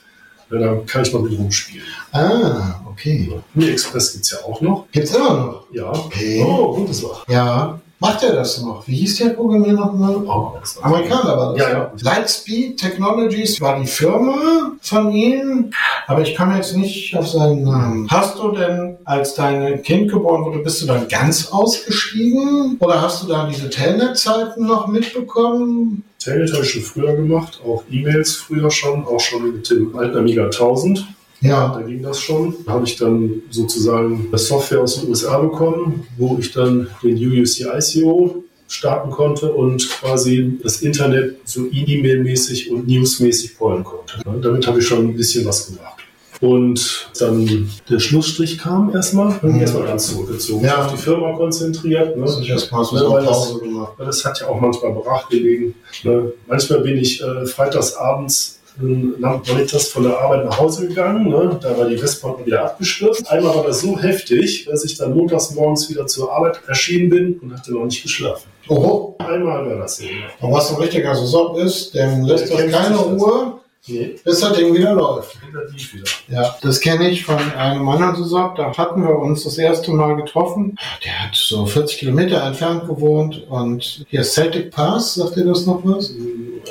Ja, Da kann ich noch mit rumspielen. ah, okay. Mi Express gibt es ja auch noch. Gibt's immer noch. Ja. Okay. Oh, gutes war. Ja, Macht er das noch? Wie hieß der Programmierer nochmal? Oh, Amerikaner war das. Ja, ja. Lightspeed Technologies war die Firma von ihm, aber ich komme jetzt nicht auf seinen Namen. Hast du denn, als dein Kind geboren wurde, bist du dann ganz ausgestiegen? Oder hast du da diese Telnet-Zeiten noch mitbekommen? Telnet habe ich schon früher gemacht, auch E-Mails früher schon, auch schon mit dem alten Amiga 1000. Ja. Da ging das schon. Da habe ich dann sozusagen eine Software aus den USA bekommen, wo ich dann den UUC ICO starten konnte und quasi das Internet so E-Mail-mäßig und News-mäßig pollen konnte. Damit habe ich schon ein bisschen was gemacht. Und dann der Schlussstrich kam erstmal, bin Mhm. erstmal ganz zurückgezogen, Ja. auf die Firma konzentriert. Ne? Das ist erstmal so Ne, weil das- Das hat ja auch manchmal brach gelegen. Ne? Manchmal bin ich äh, freitagsabends äh, nach Bonitas von der Arbeit nach Hause gegangen. Ne? Da war die Westpoint wieder abgestürzt. Einmal war das so heftig, dass ich dann montags morgens wieder zur Arbeit erschienen bin und hatte noch nicht geschlafen. Oho, Einmal war das so. Ne? und was ein richtiger Saison ist, dem lässt das kennt keine. Ruhe, Nee, bis das Ding wieder läuft. relativ wieder. Ja, das kenne ich von einem anderen Saison. Da hatten wir uns das erste Mal getroffen. Der hat so 40 Kilometer entfernt gewohnt und hier Celtic Pass, sagt ihr das noch was?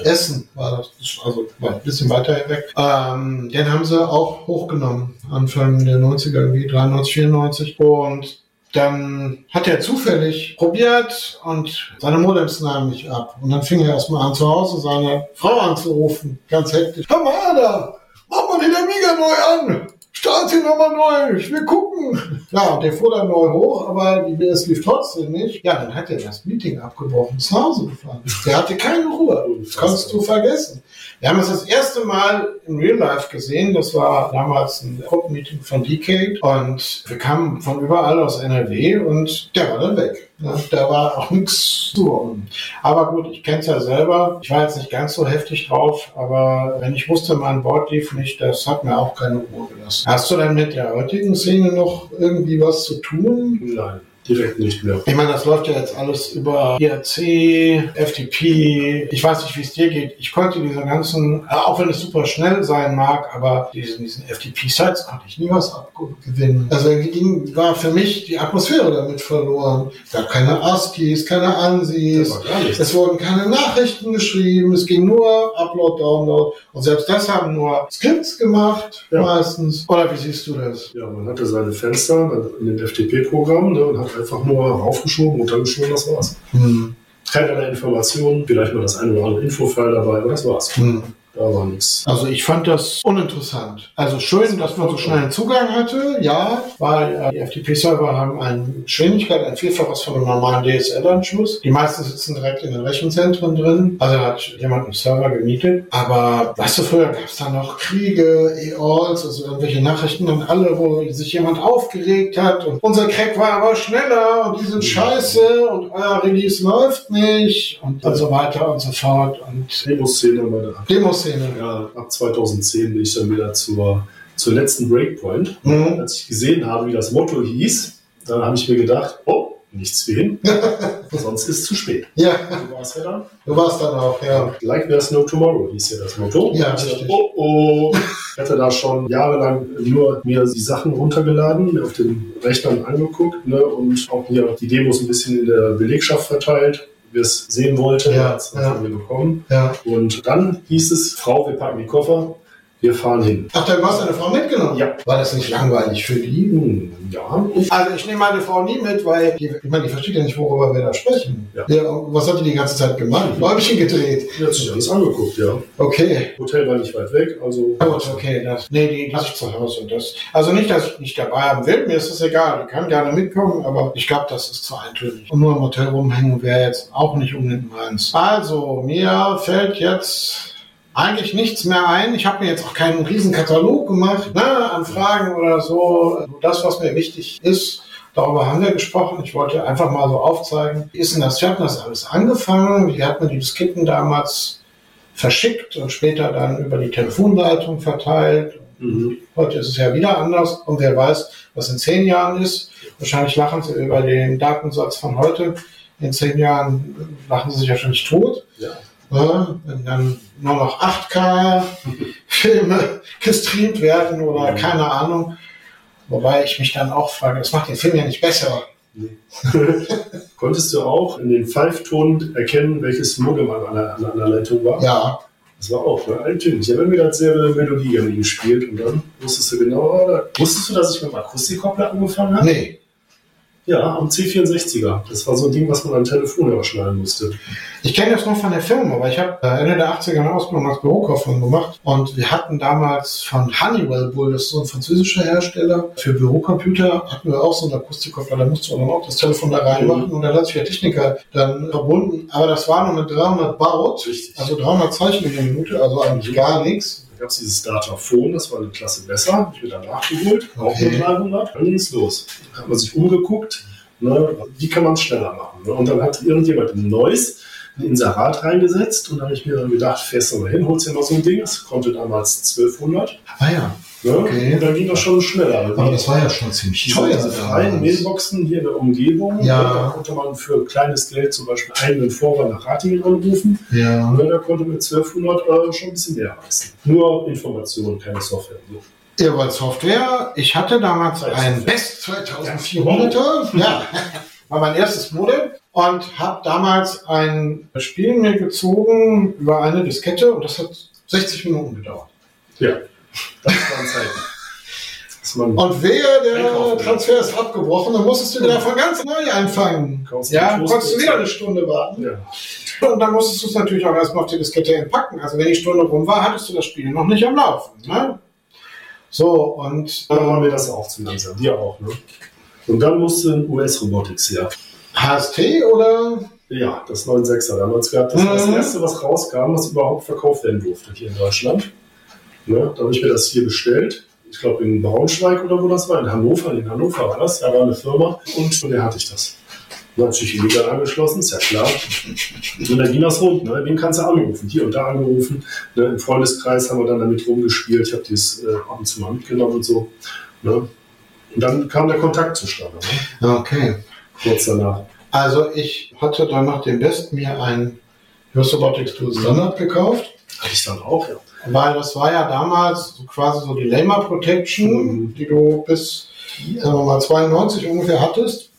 Essen war das, also war ein bisschen weiter weg. Ähm, den haben sie auch hochgenommen, Anfang der 90er, irgendwie 93, 94. Und dann hat er zufällig probiert und seine Modems nahmen nicht ab. Und dann fing er erstmal an, zu Hause seine Frau anzurufen, ganz hektisch. Hör mal, Ada, mach mal den Amiga neu an. Start ihn nochmal neu, ich will gucken. Ja, der fuhr dann neu hoch, aber es lief trotzdem nicht. Ja, dann hat er das Meeting abgebrochen, nach Hause gefahren. Der hatte keine Ruhe. Das kannst du vergessen. Wir haben es das erste Mal im Real Life gesehen. Das war damals ein Gruppenmeeting von Decade und wir kamen von überall aus NRW und der war dann weg. Da war <laughs> auch nichts zu holen. Aber gut, ich kenne es ja selber. Ich war jetzt nicht ganz so heftig drauf, aber wenn ich wusste, mein Board lief nicht, das hat mir auch keine Ruhe gelassen. Hast du denn mit der heutigen Szene noch irgendwie was zu tun? Nein, direkt nicht mehr. Ich meine, das läuft ja jetzt alles über IRC, FTP. Ich weiß nicht, wie es dir geht. Ich konnte diese ganzen, äh, auch wenn es super schnell sein mag, aber diesen, diesen FTP-Sites konnte ich nie was abgewinnen. Also ging, war für mich die Atmosphäre damit verloren. Es gab keine ASCIIs, keine ANSIs. Es wurden keine Nachrichten geschrieben. Es ging nur Upload, Download. Und selbst das haben nur Skripts gemacht, Ja. meistens. Oder wie siehst du das? Ja, man hatte seine Fenster in dem FTP-Programm ne, und hat einfach nur raufgeschoben, runtergeschoben, das war's. Hm. Keinerlei Informationen, vielleicht mal das eine oder andere Infofile dabei, aber das war's. Hm. Da war nichts. Also ich fand das uninteressant. Also schön, dass man so schnell einen Zugang hatte, ja, weil äh, die FTP-Server haben eine Geschwindigkeit, ein Vielfaches von einem normalen DSL-Anschluss. Die meisten sitzen direkt in den Rechenzentren drin. Also da hat jemand einen Server gemietet. Aber weißt du, früher gab es da noch Kriege, E-Alls, also irgendwelche Nachrichten an alle, wo sich jemand aufgeregt hat. Und unser Crack war aber schneller und die sind scheiße und euer Release läuft nicht und, und so weiter und so fort. Und Demo-Szene bei der Demoszene. Ja, ab 2010 bin ich dann wieder zur, zur letzten Breakpoint. Mhm. Als ich gesehen habe, wie das Motto hieß, dann habe ich mir gedacht, oh, nichts für hin, <laughs> sonst ist es zu spät. Ja, Du warst ja dann. du warst dann auch, ja. Like there's no tomorrow hieß ja das Motto. Ja, ich dachte, richtig. oh oh. Ich hatte da schon jahrelang nur mir die Sachen runtergeladen, mir auf den Rechnern angeguckt ne, und auch hier die Demos ein bisschen in der Belegschaft verteilt, wer es sehen wollte, Ja, hat's ja. von mir bekommen. ja. Und dann hieß es, Frau, wir packen die Koffer, wir fahren hin. Ach, dann hast du deine Frau mitgenommen? Ja. War das nicht langweilig für die? Hm, ja, Also ich nehme meine Frau nie mit, weil die, ich meine, die versteht ja nicht, worüber wir da sprechen. Ja. was hat die die ganze Zeit gemacht? Däumchen gedreht. die hat sich alles angeguckt, ja. Okay. Hotel war nicht weit weg, also Gut, okay, das, nee, die lasse ich zu Hause. Das, also nicht, dass ich nicht dabei haben will, mir ist es egal, die kann gerne mitkommen, aber ich glaube, das ist zu eintönig. Und nur im Hotel rumhängen wäre jetzt auch nicht unbedingt meins. Also, mir fällt jetzt eigentlich nichts mehr ein. Ich habe mir jetzt auch keinen riesen Katalog gemacht, ne, an Fragen oder so. Das, was mir wichtig ist, Darüber haben wir gesprochen. Ich wollte einfach mal so aufzeigen, wie ist denn das? Wir hatten das alles angefangen. Wie hat man die Disketen damals verschickt und später dann über die Telefonleitung verteilt. mhm. Heute ist es ja wieder anders und wer weiß, was in zehn Jahren ist. Wahrscheinlich lachen sie über den Datensatz von heute. In zehn Jahren lachen sie sich wahrscheinlich tot. ja. Ne? Wenn dann nur noch 8K-Filme <laughs> gestreamt werden oder keine Ahnung. Wobei ich mich dann auch frage, das macht den Film ja nicht besser. Nee. <laughs> konntest du auch in den Pfeifton erkennen, welches Modem an einer, an einer Leitung war. Ja, Das war auch ne, eintönig. Ich habe immer wieder selbe Melodie irgendwie gespielt und dann wusstest du genau, oder? wusstest du, dass ich mit dem Akustikkoppler angefangen habe? nee. Ja, am C64er. Das war so ein Ding, was man am Telefon überschneiden musste. Ich kenne das noch von der Firma, weil ich habe äh, Ende der 80er eine Ausbildung als Bürokaufmann gemacht und wir hatten damals von Honeywell Bull, das ist so ein französischer Hersteller, für Bürocomputer hatten wir auch so einen Akustikkoppler, da musste man dann auch das Telefon da reinmachen und dann hat sich der Techniker dann verbunden, aber das war nur mit 300 Baut, Richtig. also 300 Zeichen in der Minute, also eigentlich gar nichts. Gab es dieses Dataphone, das war eine Klasse besser, habe ich mir dann nachgeholt, auch Okay. mit 300. Dann ging es los. Dann hat man sich umgeguckt, ne, wie kann man es schneller machen. Ne? Und dann hat irgendjemand ein neues ein Inserat reingesetzt und da habe ich mir dann gedacht, fährst du mal hin, holst dir noch so ein Ding, das konnte damals 1200. Ah ja, Ne? Okay. Und dann ging das schon schneller. aber das war ja schon ziemlich Diese, diese freien Mailboxen hier in der Umgebung, Ja. ne, da konnte man für kleines Geld zum Beispiel einen Vorwahl nach Ratingen anrufen. Ja. Ne, da konnte mit 1200 Euro schon ein bisschen mehr reißen. Nur Informationen, keine Software. So. Ja, weil Software, ich hatte damals ein. Best 2400er, ja, war mein erstes Modell und habe damals ein Spiel mir gezogen über eine Diskette und das hat 60 Minuten gedauert. Ja, das waren Zeiten. Dass man Und wehe, der. Transfer ist abgebrochen, dann musstest du wieder von ganz neu anfangen. Kaufst Ja, konntest du wieder eine Stunde warten. ja. Und dann musstest du es natürlich auch erstmal auf die Diskette entpacken. Also wenn die Stunde rum war, hattest du das Spiel noch nicht am Laufen. Ne? So, und Dann waren wir das auch zu langsam. Wir auch, ne? Und dann musste ein US-Robotics her. HST oder? Ja, das 9.6er damals gab. Das war das Mhm. erste, was rauskam, was überhaupt verkauft werden durfte hier in Deutschland. Ne? Da habe ich mir das hier bestellt. Ich glaube in Braunschweig oder wo das war, in Hannover. In Hannover war das. Da war eine Firma und von der hatte ich das. Natürlich illegal angeschlossen, ist ja klar. Und dann ging das rund. Ne? Wen kannst du anrufen? Hier und da angerufen. Ne? Im Freundeskreis haben wir dann damit rumgespielt. Ich habe dieses äh, ab und zu mal mitgenommen und so. Ne? Und dann kam der Kontakt zustande. Ne? Okay. Kurz danach. Also ich hatte dann nach dem Best mir ein Just Robotics Tool Standard gekauft, Hatte ich dann auch, ja. Weil das war ja damals quasi so die Lamer Protection, Mhm. die du bis, sagen wir mal, 92 ungefähr hattest,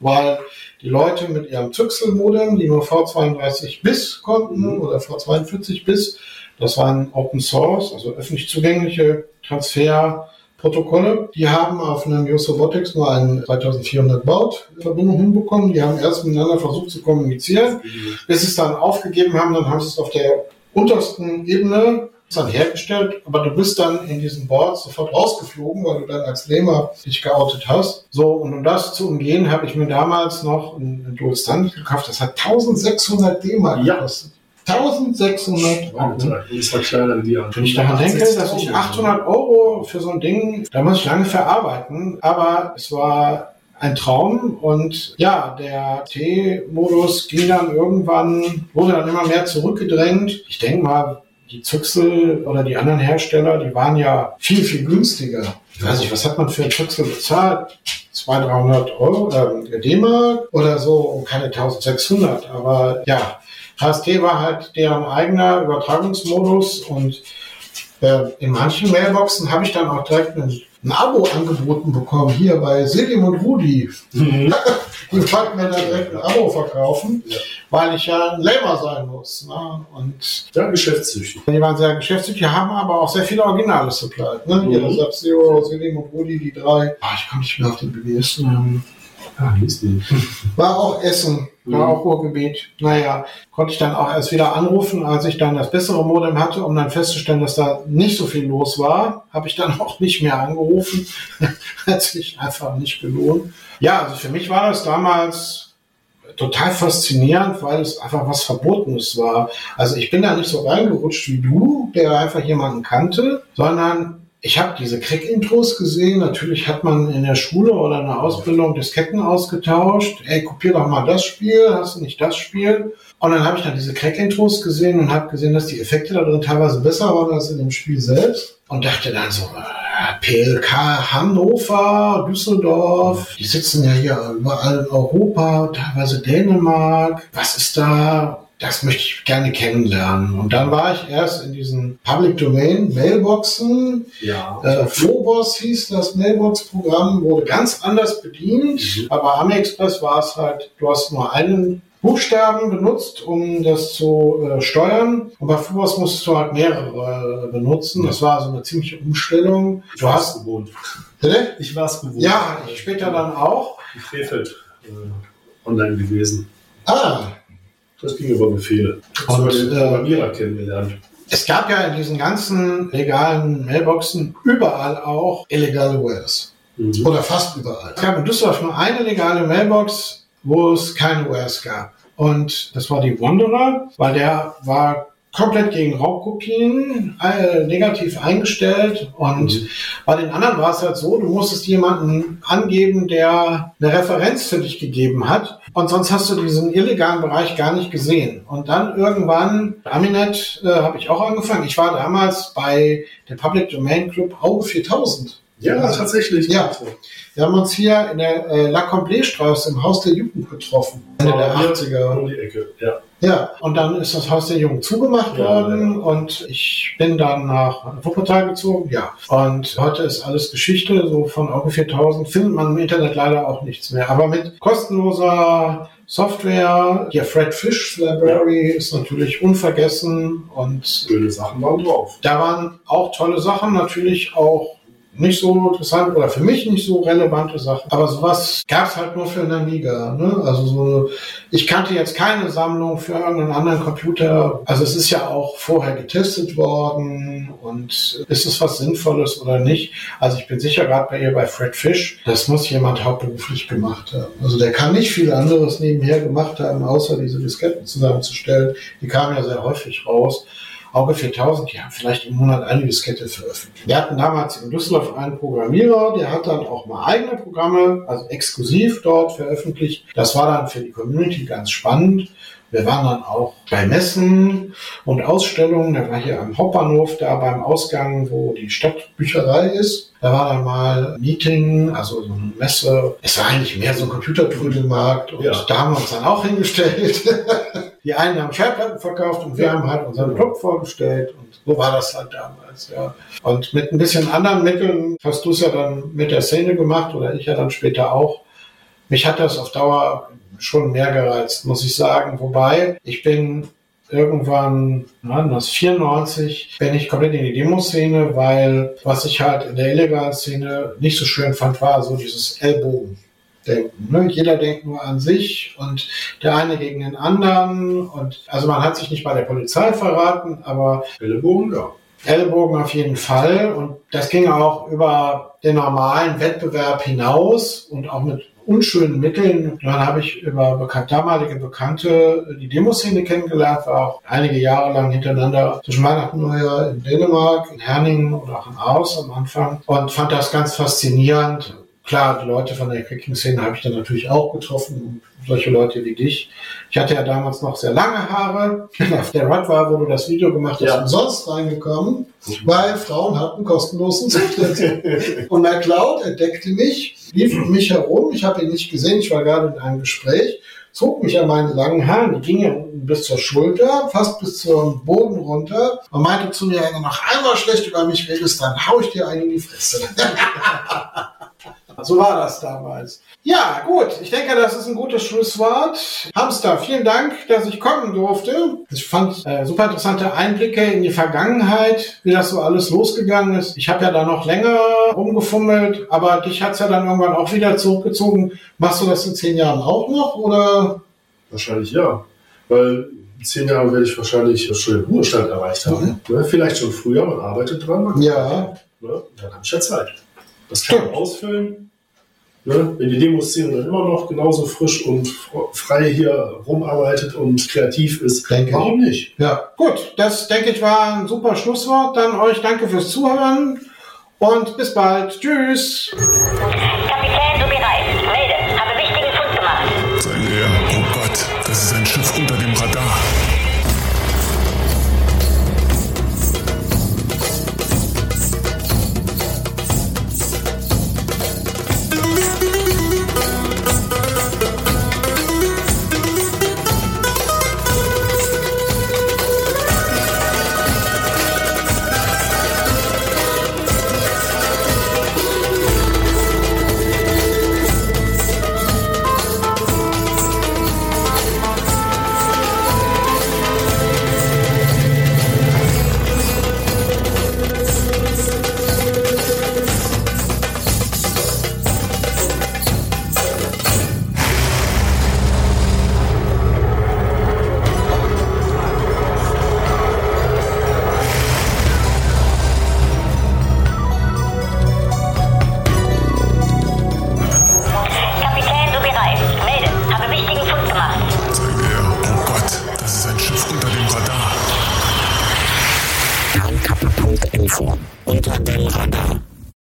weil die Leute mit ihrem Zyxel-Modem, die nur V32 bis konnten oder V42 bis, das waren Open Source, also öffentlich zugängliche Transferprotokolle, die haben auf einem Just Robotics nur einen 2400 Baut Verbindung hinbekommen. Die haben erst miteinander versucht zu kommunizieren bis sie es dann aufgegeben haben, dann haben sie es auf der untersten Ebene dann hergestellt, aber du bist dann in diesen Boards sofort rausgeflogen, weil du dann als Lehmer dich geoutet hast. So, und um das zu umgehen, habe ich mir damals noch ein Dual Standard gekauft. Das hat 1600 D-Mark Ja. gekostet. 1600 Euro. Das war kleiner wie die anderen. Wenn ich daran denke, dass ich 800 Euro für so ein Ding, da muss ich lange verarbeiten, aber es war ein Traum und ja, der T-Modus ging dann irgendwann, wurde dann immer mehr zurückgedrängt. Ich denke mal, die Zyxel oder die anderen Hersteller, die waren ja viel, viel günstiger. Ich weiß nicht, was hat man für ein Zyxel bezahlt? 200, 300 Euro äh, D-Mark oder so und keine 1600. Aber ja, HST war halt deren eigener Übertragungsmodus und äh, in manchen Mailboxen habe ich dann auch direkt ein, ein Abo angeboten bekommen, hier bei Selim und Rudi. Mhm. <laughs> Die wollten mir da direkt ein Abo verkaufen, Ja. weil ich ja ein Lamer sein muss. Ne? Und Ja, geschäftssüchtig. die waren sehr geschäftstüchtig, die haben aber auch sehr viele Originale supplied. Ne? Hier, Mhm. das Sub-Zero, Selim und Rudi, die drei. Ah, ich komme nicht mehr auf den BBS-Namen. Die. War auch Essen, war Mhm. auch Ruhrgebiet. Naja, konnte ich dann auch erst wieder anrufen, als ich dann das bessere Modem hatte, um dann festzustellen, dass da nicht so viel los war. Habe ich dann <laughs> auch nicht mehr angerufen. <laughs> Hat sich einfach nicht gelohnt. Ja, also für mich war das damals total faszinierend, weil es einfach was Verbotenes war. Also ich bin da nicht so reingerutscht wie du, der einfach jemanden kannte, sondern ich habe diese Crack-Intros gesehen. Natürlich hat man in der Schule oder in der Ausbildung Disketten ausgetauscht. Ey, kopier doch mal das Spiel, hast du nicht das Spiel? Und dann habe ich dann diese Crack-Intros gesehen und habe gesehen, dass die Effekte da drin teilweise besser waren als in dem Spiel selbst. Und dachte dann so, äh, PLK Hannover, Düsseldorf, die sitzen ja hier überall in Europa, teilweise Dänemark. Was ist da? Das möchte ich gerne kennenlernen. Und dann war ich erst in diesen Public Domain Mailboxen. Ja. Äh, Phobos hieß das Mailbox-Programm, wurde ganz anders bedient. Mhm. Aber AmiExpress war es halt, du hast nur einen Buchstaben benutzt, um das zu äh, steuern. Und bei Phobos musstest du halt mehrere äh, benutzen. Das war so eine ziemliche Umstellung. Ich Du hast, gewohnt. bitte? Ich war es gewohnt. Ja, ich später dann auch. In Krefeld äh, online gewesen. Ah, Das ging über Befehle. Ich Und, den äh, Programmierer kennengelernt. Es gab ja in diesen ganzen legalen Mailboxen überall auch illegale Wares. Mhm. Oder fast überall. Es gab in Düsseldorf nur eine legale Mailbox, wo es keine Wares gab. Und das war die Wanderer, weil der war komplett gegen Raubkopien äh, negativ eingestellt. Und Mhm. bei den anderen war es halt so, du musstest jemanden angeben, der eine Referenz für dich gegeben hat. Und sonst hast du diesen illegalen Bereich gar nicht gesehen. Und dann irgendwann, Aminet äh, habe ich auch angefangen. Ich war damals bei der Public Domain Club Auge 4000. Ja, tatsächlich. Ja. Wir haben uns hier in der äh, La Comblé-Straße im Haus der Jugend getroffen. Ende der 80er. Um die Ecke, ja. Ja, und dann ist das Haus der Jugend zugemacht Ja, worden und ich bin dann nach Wuppertal gezogen. Ja, und heute ist alles Geschichte. So von Auge 4000 findet man im Internet leider auch nichts mehr. Aber mit kostenloser Software, die Fred Fish Library ist natürlich unvergessen und Schöne Sachen waren drauf. da waren auch tolle Sachen, natürlich auch nicht so interessant oder für mich nicht so relevante Sachen. Aber sowas gab es halt nur für einen Amiga. Ne? Also so, ich kannte jetzt keine Sammlung für irgendeinen anderen Computer. Also es ist ja auch vorher getestet worden und ist es was Sinnvolles oder nicht. Also ich bin sicher gerade bei ihr bei Fred Fish, das muss jemand hauptberuflich gemacht haben. Also der kann nicht viel anderes nebenher gemacht haben, außer diese Disketten zusammenzustellen. Die kamen ja sehr häufig raus. Auge 4000, die haben vielleicht im Monat eine Diskette veröffentlicht. Wir hatten damals in Düsseldorf einen Programmierer, der hat dann auch mal eigene Programme, also exklusiv dort veröffentlicht. Das war dann für die Community ganz spannend. Wir waren dann auch bei Messen und Ausstellungen. Da war hier am Hauptbahnhof, da beim Ausgang, wo die Stadtbücherei ist. Da war dann mal ein Meeting, also so eine Messe. Es war eigentlich mehr so ein Computertrödelmarkt. Und Ja. da haben wir uns dann auch hingestellt. <laughs> Die einen haben Schallplatten verkauft und wir haben halt unseren Club vorgestellt. Und so war das halt damals, ja. Und mit ein bisschen anderen Mitteln hast du es ja dann mit der Szene gemacht oder ich ja dann später auch. Mich hat das auf Dauer schon mehr gereizt, muss ich sagen. Wobei, ich bin irgendwann, wann das 94, bin ich komplett in die Demoszene, weil was ich halt in der illegalen Szene nicht so schön fand, war so dieses Ellbogen. Denken. Ne? Jeder denkt nur an sich und der eine gegen den anderen. Und also man hat sich nicht bei der Polizei verraten, aber Ellenbogen, ja. Ellbogen auf jeden Fall. Und das ging auch über den normalen Wettbewerb hinaus und auch mit unschönen Mitteln. Dann habe ich über bekannt, damalige Bekannte die Demoszene kennengelernt, war auch einige Jahre lang hintereinander zwischen Weihnachten und Neujahr in Dänemark, in Herningen oder auch in Aarhus am Anfang und fand das ganz faszinierend. Klar, die Leute von der Cricking-Szene habe ich dann natürlich auch getroffen, solche Leute wie dich. Ich hatte ja damals noch sehr lange Haare. <laughs> Auf der Rad war, wo du das Video gemacht hast, Ja. umsonst reingekommen, weil Frauen hatten kostenlosen Zutritt. <laughs> Und McCloud entdeckte mich, lief um mich herum, ich habe ihn nicht gesehen, ich war gerade in einem Gespräch, zog mich an meinen langen Haaren, die gingen bis zur Schulter, fast bis zum Boden runter und meinte zu mir, wenn du noch einmal schlecht über mich redest, dann hau ich dir einen in die Fresse. <laughs> So war das damals. Ja, gut. Ich denke, das ist ein gutes Schlusswort. Hamster, vielen Dank, dass ich kommen durfte. Ich fand äh, super interessante Einblicke in die Vergangenheit, wie das so alles losgegangen ist. Ich habe ja da noch länger rumgefummelt, aber dich hat's ja dann irgendwann auch wieder zurückgezogen. Machst du das in zehn Jahren auch noch oder? Wahrscheinlich ja. Weil in zehn Jahren werde ich wahrscheinlich schon den Ruhestand erreicht haben. Ne? Vielleicht schon früher, man arbeitet dran. Man Ja, Ne? Dann habe ich ja Zeit. Das kann man ausfüllen. Ne? Wenn die Demoszene dann immer noch genauso frisch und frei hier rumarbeitet und kreativ ist, Denke warum nicht? ja. Gut, das denke ich war ein super Schlusswort. Dann euch danke fürs Zuhören und bis bald. Tschüss.